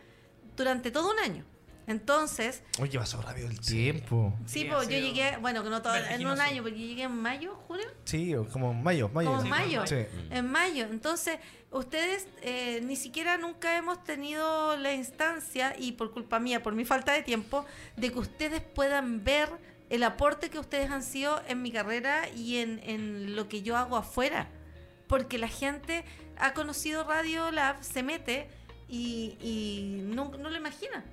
durante todo un año. Entonces, Oye, pasó rápido el tiempo. sí, Sí, pues yo llegué, bueno, que no todo, en un año, porque yo llegué en mayo, junio, Sí, o como en mayo, mayo. como en Sí. mayo. Sí. En mayo. Entonces, ustedes eh, ni siquiera nunca hemos tenido la instancia, y por culpa mía, por mi falta de tiempo, de que ustedes puedan ver el aporte que ustedes han sido en mi carrera y en, en lo que yo hago afuera. Porque la gente ha conocido Radio Lab, se mete y, y no, no lo imagina.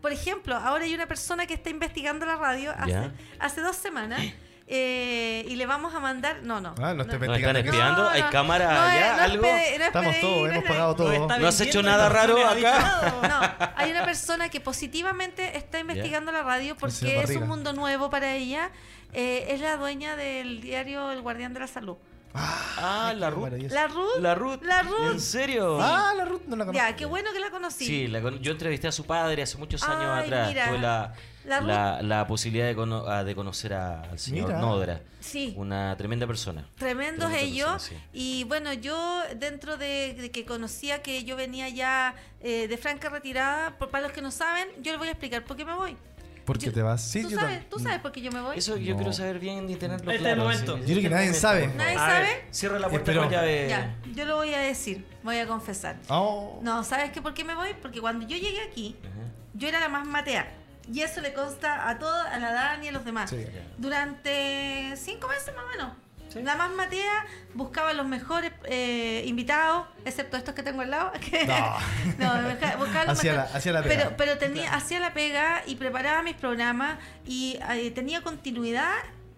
Por ejemplo, ahora hay una persona que está investigando la radio hace, hace dos semanas eh, y le vamos a mandar... No, no. Ah, no estoy ¿Nos investigando. están espiando? ¿Hay cámara no es- allá? no es ¿Algo? no es Estamos PDI, todos, no hemos pagado todo. ¿No has hecho nada raro no acá? No, hay una persona que positivamente está investigando la radio porque es un mundo nuevo para ella. Eh, es la dueña del diario El Guardián de la Salud. Ah, la Ruth. La Ruth. La Ruth. La Ruth. ¿En serio? Ah, la Ruth no la conozco. Ya, qué bueno que la conocí. Sí, la con- yo entrevisté a su padre hace muchos años Ay, atrás. mira, Tuve la, la Ruth- la, la posibilidad de, cono- ah, de conocer a- al señor Mira. Nodra. Sí. Una tremenda persona. Tremendos Tremenda ellos. persona, sí. Y bueno, yo dentro de, de que conocía que yo venía ya eh, de franca retirada, por, para los que no saben, yo les voy a explicar por qué me voy. ¿Por qué Yo- te vas? Sí, ¿Tú, yo sabes, ¿Tú sabes por qué yo me voy? Eso yo No. quiero saber bien y tenerlo Este claro. momento. sí. Yo creo que nadie sabe. ¿Nadie A sabe? ver, Cierra la puerta Espero. con llave. Ya, yo lo voy a decir, voy a confesar. Oh. No, ¿sabes qué? ¿Por qué me voy? Porque cuando yo llegué aquí, Ajá. yo era la más matea. Y eso le consta a toda, a la Dani y a los demás. Sí. Durante cinco meses más o menos. La más matea buscaba los mejores eh, invitados, excepto estos que tengo al lado. que- No. no, busca- buscaba los Hacía la- mejores. hacía la pega. Pero, pero tenía, hacía la pega y preparaba mis programas y eh, tenía continuidad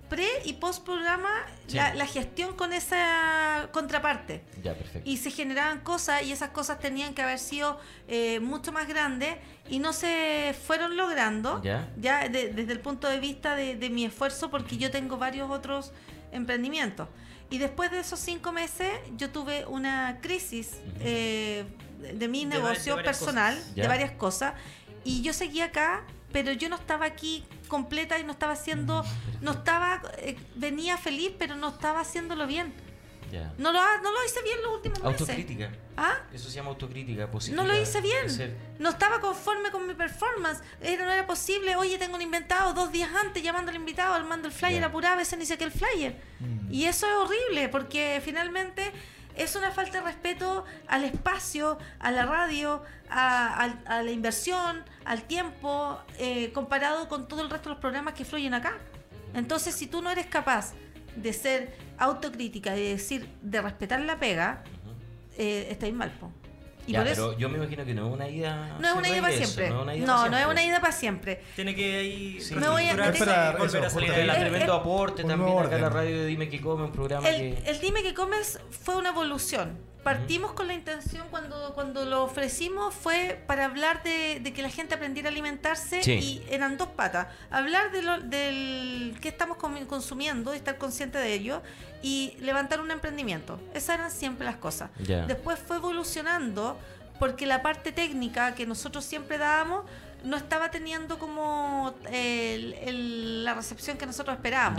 pre y post programa, Sí. la, la gestión con esa contraparte Ya, perfecto. y se generaban cosas y esas cosas tenían que haber sido eh, mucho más grandes y no se fueron logrando Ya. de- desde el punto de vista de, de mi esfuerzo porque yo tengo varios otros emprendimientos y después de esos cinco meses yo tuve una crisis eh, de mi De va- de negocio personal cosas. de Ya. varias cosas y yo seguía acá pero yo no estaba aquí completa y no estaba haciendo no estaba eh, venía feliz pero no estaba haciéndolo bien No lo, ha- no lo hice bien los últimos meses. Autocrítica. ¿Ah? Eso se llama autocrítica positiva. No lo hice bien. No estaba conforme con mi performance. Era, no era posible. Oye, tengo un inventado dos días antes llamando al invitado, armando el flyer Ya. apurado, a veces ni saqué el flyer. Y eso es horrible porque finalmente es una falta de respeto al espacio, a la radio, a la inversión, al tiempo, eh, comparado con todo el resto de los programas que fluyen acá. Entonces, si tú no eres capaz de ser autocrítica, de decir, de respetar la pega, eh, estáis mal, po. Y Ya, por pero eso yo me imagino que no es una ida. no es una ida para siempre. No, No, es una ida para siempre. Tiene que ahí Sí. Me voy a- reestructurarse Espera, y volver a eso, salir porque- El tremendo aporte también nuevo acá en la orden. radio de Dime que come, un programa El, que. el Dime que comes fue una evolución. Partimos con la intención cuando, cuando lo ofrecimos fue para hablar de, de que la gente aprendiera a alimentarse Sí. y eran dos patas. Hablar de lo, del que estamos consumiendo y estar consciente de ello y levantar un emprendimiento. Esas eran siempre las cosas. Después fue evolucionando porque la parte técnica que nosotros siempre dábamos no estaba teniendo como el- el- la recepción que nosotros esperábamos.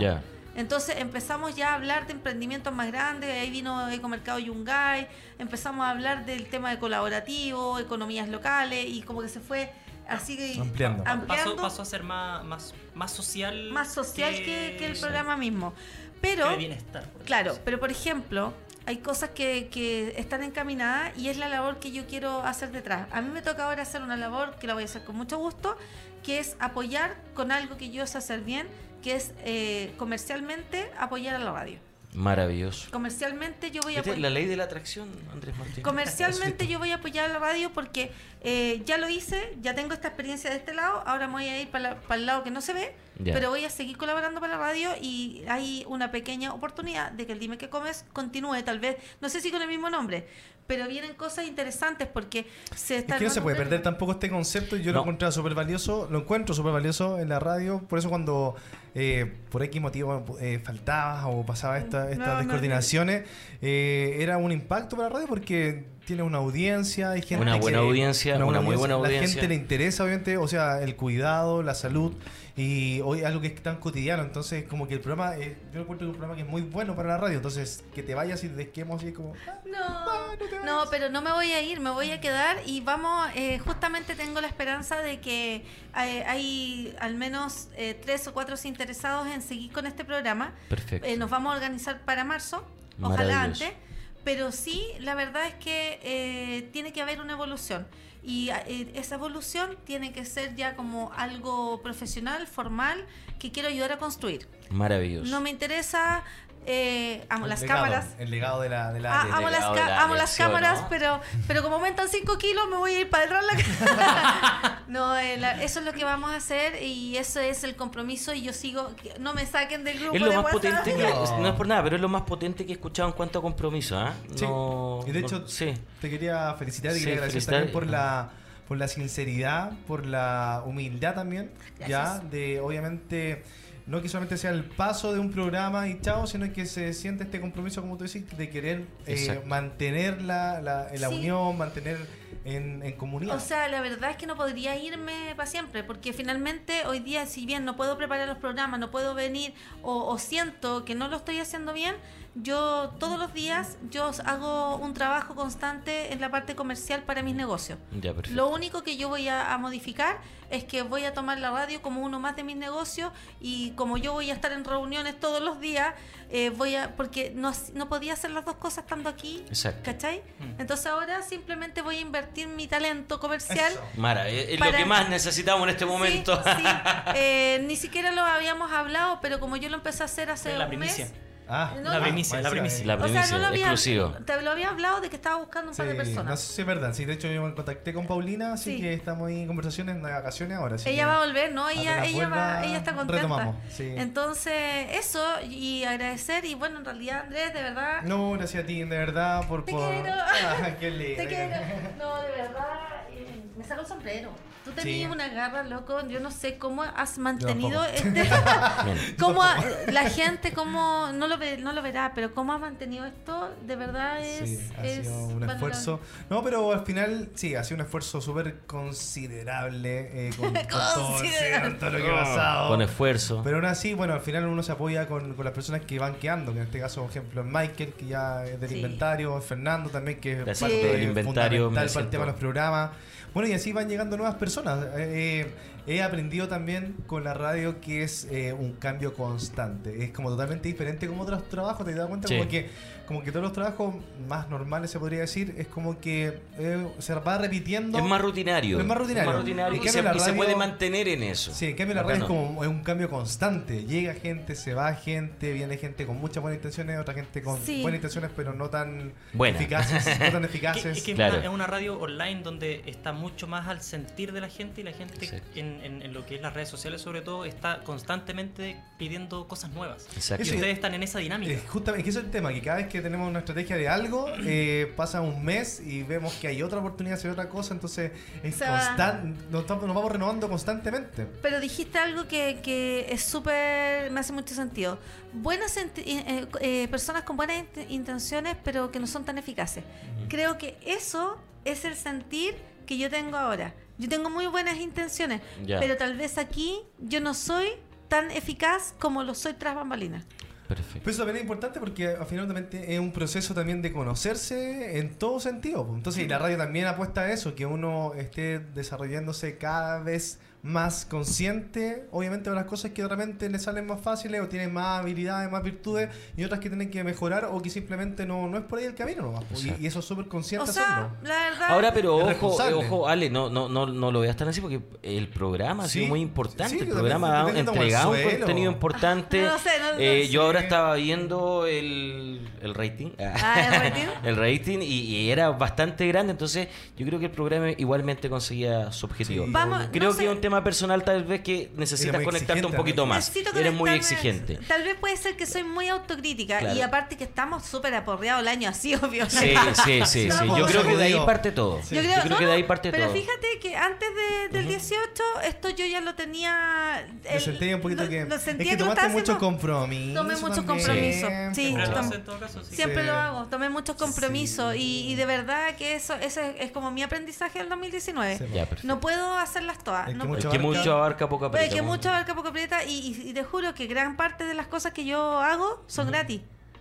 Entonces empezamos ya a hablar de emprendimientos más grandes, ahí vino Ecomercado Yungay, empezamos a hablar del tema de colaborativo, economías locales y como que se fue así Ampliando. ampliando, Pasó, pasó a ser más, más, más social. más social que, que el sí, programa mismo. que Pero de bienestar. por Claro, pero por ejemplo, hay cosas que, que están encaminadas y es la labor que yo quiero hacer detrás. A mí me toca ahora hacer una labor que la voy a hacer con mucho gusto, que es apoyar con algo que yo sé hacer bien, que es eh, comercialmente apoyar a la radio. Maravilloso. Comercialmente yo voy a apoyar. La ley de la atracción, Andrés Martín. Comercialmente yo voy a apoyar a la radio porque eh, ya lo hice, ya tengo esta experiencia de este lado, ahora me voy a ir para, la- para el lado que no se ve Pero voy a seguir colaborando para la radio y hay una pequeña oportunidad de que el Dime que Comes continúe, tal vez, no sé si con el mismo nombre, pero vienen cosas interesantes porque se está... Es que no se puede perder tampoco este concepto. Yo lo súper valioso, lo encuentro súper valioso en la radio. Por eso cuando eh, por X motivo eh, faltaba o pasaba esta- estas No, no, descoordinaciones, eh, era un impacto para la radio porque tiene una audiencia, hay gente Una que- buena audiencia, una muy buena La audiencia. gente le interesa, obviamente, o sea, el cuidado, la salud y hoy algo que es tan cotidiano. Entonces, como que el programa, eh, yo encuentro que es un programa que es muy bueno para la radio. Entonces, que te vayas y te desquemos así como... ah, No, no, pero no me voy a ir, me voy a quedar y vamos, eh, justamente tengo la esperanza de que hay al menos eh, tres o cuatro interesados en seguir con este programa. Perfecto. Eh, nos vamos a organizar para marzo, ojalá Maravilloso. antes, pero sí, la verdad es que eh, tiene que haber una evolución. Y eh, esa evolución tiene que ser ya como algo profesional, formal, que quiero ayudar a construir. Maravilloso. No me interesa, eh, amo el las legado, cámaras, El legado de la... De la Ah, amo, las, legado ca- de la amo las cámaras, ¿no? pero, pero como aumentan 5 kilos, me voy a ir para el la No, eh, la- eso es lo que vamos a hacer y eso es el compromiso. Y yo sigo, que no me saquen del grupo Es lo de más WhatsApp. potente que, No. no es por nada, pero es lo más potente que he escuchado en cuanto a compromiso, ¿ah? Sí. No, y de no- hecho, sí. te quería felicitar y Sí, quería agradecer felicitar. también por la, por la sinceridad, por la humildad también, ya, de obviamente no que solamente sea el paso de un programa y chao, sino que se siente este compromiso, como tú decís, de querer eh, mantener la, la, la Sí. unión, mantener en, en comunidad. O sea, la verdad es que no podría irme para siempre, porque finalmente hoy día, si bien no puedo preparar los programas, no puedo venir o, o siento que no lo estoy haciendo bien, yo todos los días yo hago un trabajo constante en la parte comercial para mis negocios. Ya, perfecto. Lo único que yo voy a, a modificar es que voy a tomar la radio como uno más de mis negocios y como yo voy a estar en reuniones todos los días, eh, voy a porque no, no podía hacer las dos cosas estando aquí, Exacto. ¿cachai? Mm. Entonces ahora simplemente voy a invertir mi talento comercial. Mara, es Para- lo que más necesitamos en este momento. Sí, sí. Eh, ni siquiera lo habíamos hablado, pero como yo lo empecé a hacer hace la un primicia. mes. Ah, No, La no. primicia, la primicia. La o sea, primicia, no lo había, exclusivo. te lo había hablado de que estaba buscando un par de Sí, personas. no sé si es verdad. Sí, de hecho yo me contacté con Paulina, así Sí. que estamos ahí en conversaciones de vacaciones ahora. así ella que va a volver, ¿no? Ella, ella, va, ella está contenta. retomamos, sí. Entonces, eso, y agradecer, y bueno, en realidad, Andrés, de verdad, No, gracias a ti, de verdad, por... Te por... quiero. Ah, qué lindo. te quiero. No, de verdad, eh, me saco el sombrero. Tú tenías Sí. una garra, loco, yo no sé cómo has mantenido este... Cómo ha- la gente, cómo, no lo, ve, no lo verá, pero cómo ha mantenido esto, de verdad es... Sí, ha es sido un valorable. esfuerzo. No, pero al final sí, ha sido un esfuerzo súper considerable eh, con, con todo, sí, con todo lo que ha pasado. Con esfuerzo. Pero aún así, bueno, al final uno se apoya con, con las personas que van quedando, que en este caso, por ejemplo, Michael, que ya es del Sí. inventario, Fernando también, que es parte por el inventario, me fundamental para el tema de los programas. Bueno, y así van llegando nuevas personas. Eh, he aprendido también con la radio que es eh, un cambio constante. Es como totalmente diferente como otros trabajos, ¿te das cuenta? Sí. Como que como que todos los trabajos más normales se podría decir, es como que eh, se va repitiendo. Es más rutinario. Es más rutinario. Es más En y, cambio, se, la y se radio- puede mantener en eso. Sí, en cambio la radio es Bacano. como es un cambio constante. Llega gente, se va gente, viene gente con muchas buenas intenciones, otra gente con Sí. buenas intenciones, pero no tan Buena. eficaces, no tan Es que, eficaces. es que es Claro. una- es una radio online donde está mucho más al sentir de la gente y la gente en, en- en lo que es las redes sociales sobre todo está constantemente pidiendo cosas nuevas. Exacto. Y Eso- ustedes están en esa dinámica. Eh, justamente, es que eso es el tema, que cada vez que tenemos una estrategia de algo, eh, pasa un mes y vemos que hay otra oportunidad de hacer otra cosa, entonces es Se va. constante, nos, vamos renovando constantemente. Pero dijiste algo que, que es súper, me hace mucho sentido. Buenas enti- eh, eh, personas con buenas int- intenciones, pero que no son tan eficaces. Creo que eso es el sentir que yo tengo ahora. Yo tengo muy buenas intenciones, Ya. pero tal vez aquí yo no soy tan eficaz como lo soy tras bambalinas. Perfecto. Pero eso también es importante porque al final también te- es un proceso también de conocerse en todo sentido. Entonces, y la radio también apuesta a eso, que uno esté desarrollándose cada vez más consciente, obviamente de las cosas que realmente le salen más fáciles o tienen más habilidades, más virtudes y otras que tienen que mejorar o que simplemente no, no es por ahí el camino nomás. pues. Y, eso es súper consciente O sea, hacerlo. la verdad... Ahora, pero ojo, eh, ojo, Ale, no, no, no, no lo veas tan así porque el programa ha Sí, sido muy importante. sí, el programa ha entregado un contenido importante. No sé, no- no Eh. Yo ahora estaba viendo el, el rating. Ah, ¿el rating? El rating y, y era bastante grande, entonces yo creo que el programa igualmente conseguía su objetivo. Sí. Vamos, Creo no que es sé, un tema tema personal tal vez que necesitas conectarte un poquito más. Necesito Eres muy exigente. Tal vez puede ser que soy muy autocrítica Claro. y aparte que estamos súper aporreados el año así, obvio. Sí, sí, sí, No, sí. por Yo creo que de ahí parte todo. Sí. Yo creo, no, que de ahí parte pero todo. fíjate que antes de- del 18, esto yo ya lo tenía. Lo el- sentí un poquito lo- que. lo es sentía que lo tomaste estaba mucho haciendo- compromiso. Tomé mucho también, compromiso. Sí, Siempre lo tom- hace en todo caso, sí. Siempre Sí. lo hago, tomé muchos compromisos y, y de verdad que eso, ese es como mi aprendizaje del 2019. Sí. Ya. No puedo hacerlas todas. Es que no mucho Es que abarca- mucho abarca poco aprieta. que mucho abarca poco aprieta y, y- y te juro que gran parte de las cosas que yo hago son gratis.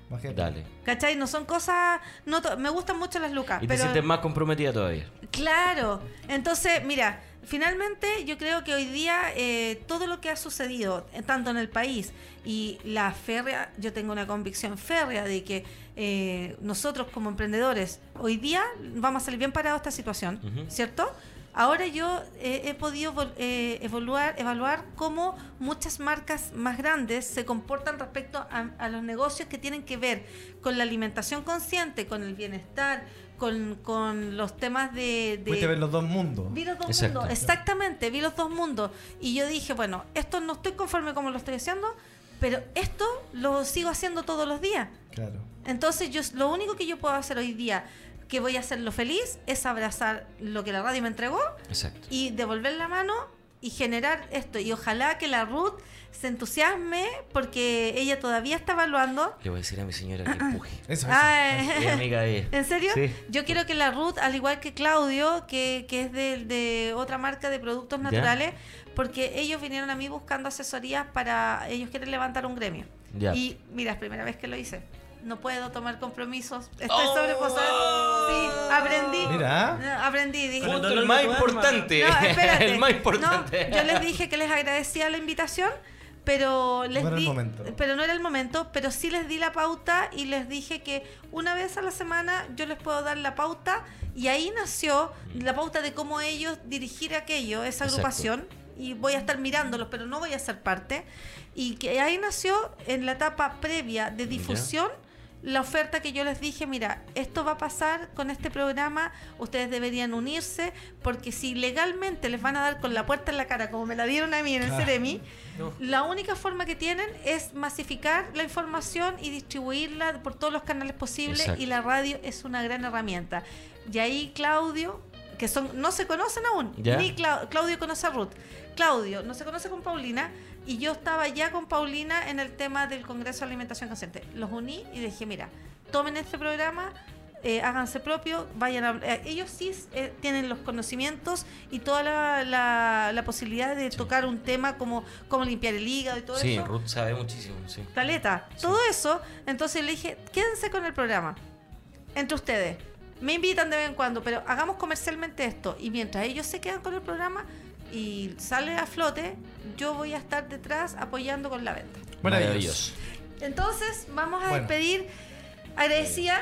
Imagínate. Dale. ¿Cachai? No son cosas... No me gustan mucho las lucas. Y te sientes más comprometida todavía. Claro. Entonces, mira, finalmente yo creo que hoy día eh, todo lo que ha sucedido, eh, tanto en el país y la férrea, yo tengo una convicción férrea de que eh, nosotros como emprendedores hoy día vamos a salir bien parados de esta situación. ¿cierto? Ahora yo eh, he podido vol- eh, evaluar, evaluar cómo muchas marcas más grandes se comportan respecto a, a los negocios que tienen que ver con la alimentación consciente, con el bienestar, con, con los temas de... de- ver los dos mundos. Vi los dos Exacto. mundos, exactamente, vi los dos mundos. Y yo dije, bueno, esto no estoy conforme como lo estoy haciendo, pero esto lo sigo haciendo todos los días. Claro. Entonces, yo lo único que yo puedo hacer hoy día, que voy a hacerlo feliz, es abrazar lo que la radio me entregó Exacto. y devolver la mano y generar esto. Y ojalá que la Ruth se entusiasme porque ella todavía está evaluando. Le voy a decir a mi señora que empuje. Eso, eso. Ah, Es amiga de ella. ¿En serio? Sí. Yo quiero que la Ruth, al igual que Claudio, que, que es de, de otra marca de productos Ya. naturales, porque ellos vinieron a mí buscando asesorías para ellos quieren levantar un gremio. Ya. Y mira, es primera vez que lo hice. No puedo tomar compromisos. Estoy Oh. sobreposada. Sí, aprendí. Mira. Aprendí. Dije, el Punto dolor el más importante. no, espérate. el más importante. No, yo les dije que les agradecía la invitación, pero les No era el di, momento. pero no era el momento, pero sí les di la pauta y les dije que una vez a la semana yo les puedo dar la pauta y ahí nació la pauta de cómo ellos dirigir aquello, esa Exacto. agrupación y voy a estar mirándolos, pero no voy a ser parte y que ahí nació en la etapa previa de difusión la oferta que yo les dije, mira, esto va a pasar con este programa, ustedes deberían unirse, porque si legalmente les van a dar con la puerta en la cara, como me la dieron a mí en el Claro. Ceremi, la única forma que tienen es masificar la información y distribuirla por todos los canales posibles, Exacto. y la radio es una gran herramienta. Y ahí Claudio, que son no se conocen aún, Ya. ni Clau- Claudio conoce a Ruth, Claudio no se conoce con Paulina, y yo estaba ya con Paulina en el tema del Congreso de Alimentación Consciente. Los uní y dije, mira, tomen este programa, eh, háganse propio, vayan a... eh, ellos sí eh, tienen los conocimientos y toda la, la- la posibilidad de tocar un tema como, como limpiar el hígado y todo Sí, eso. Ruth sabe muchísimo, sí. Caleta, todo eso. Entonces le dije, quédense con el programa. Entre ustedes. Me invitan de vez en cuando, pero hagamos comercialmente esto. Y mientras ellos se quedan con el programa y sale a flote, yo voy a estar detrás apoyando con la venta. Maravilloso. Entonces, vamos a Bueno. despedir. Agradecida,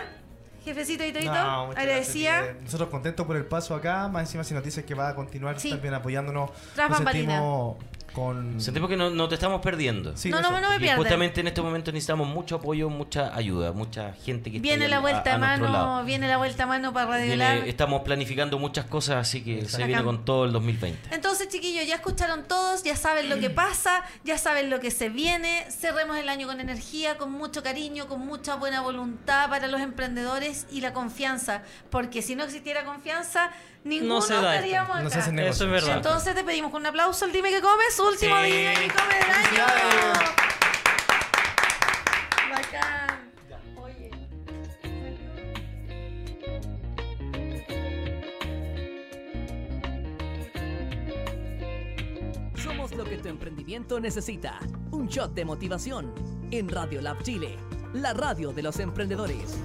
jefecito y. No, gracias, Miguel. Nosotros contentos por el paso acá, más encima si nos dices que va a continuar Sí. también apoyándonos. Tras nos sentimos con... Sentimos que no, no te estamos perdiendo. Sí, no, no, no me y pierden. justamente en este momento necesitamos mucho apoyo, mucha ayuda, mucha gente que Viene esté la vuelta a, a mano, lado. viene la vuelta a mano para Radio estamos planificando muchas cosas, así que se viene con todo el 2020. Entonces, chiquillos, ya escucharon todos, ya saben lo que pasa, ya saben lo que se viene. Cerremos el año con energía, con mucho cariño, con mucha buena voluntad para los emprendedores y la confianza. Porque si no existiera confianza, ninguno se da esto. estaríamos No se acá. hacen Eso es negocios. verdad. Entonces te pedimos con un aplauso el Dime que Comes, último Sí. día que come del año. Bacán. Oye. Somos lo que tu emprendimiento necesita. Un shot de motivación en Radio Lab Chile, la radio de los emprendedores.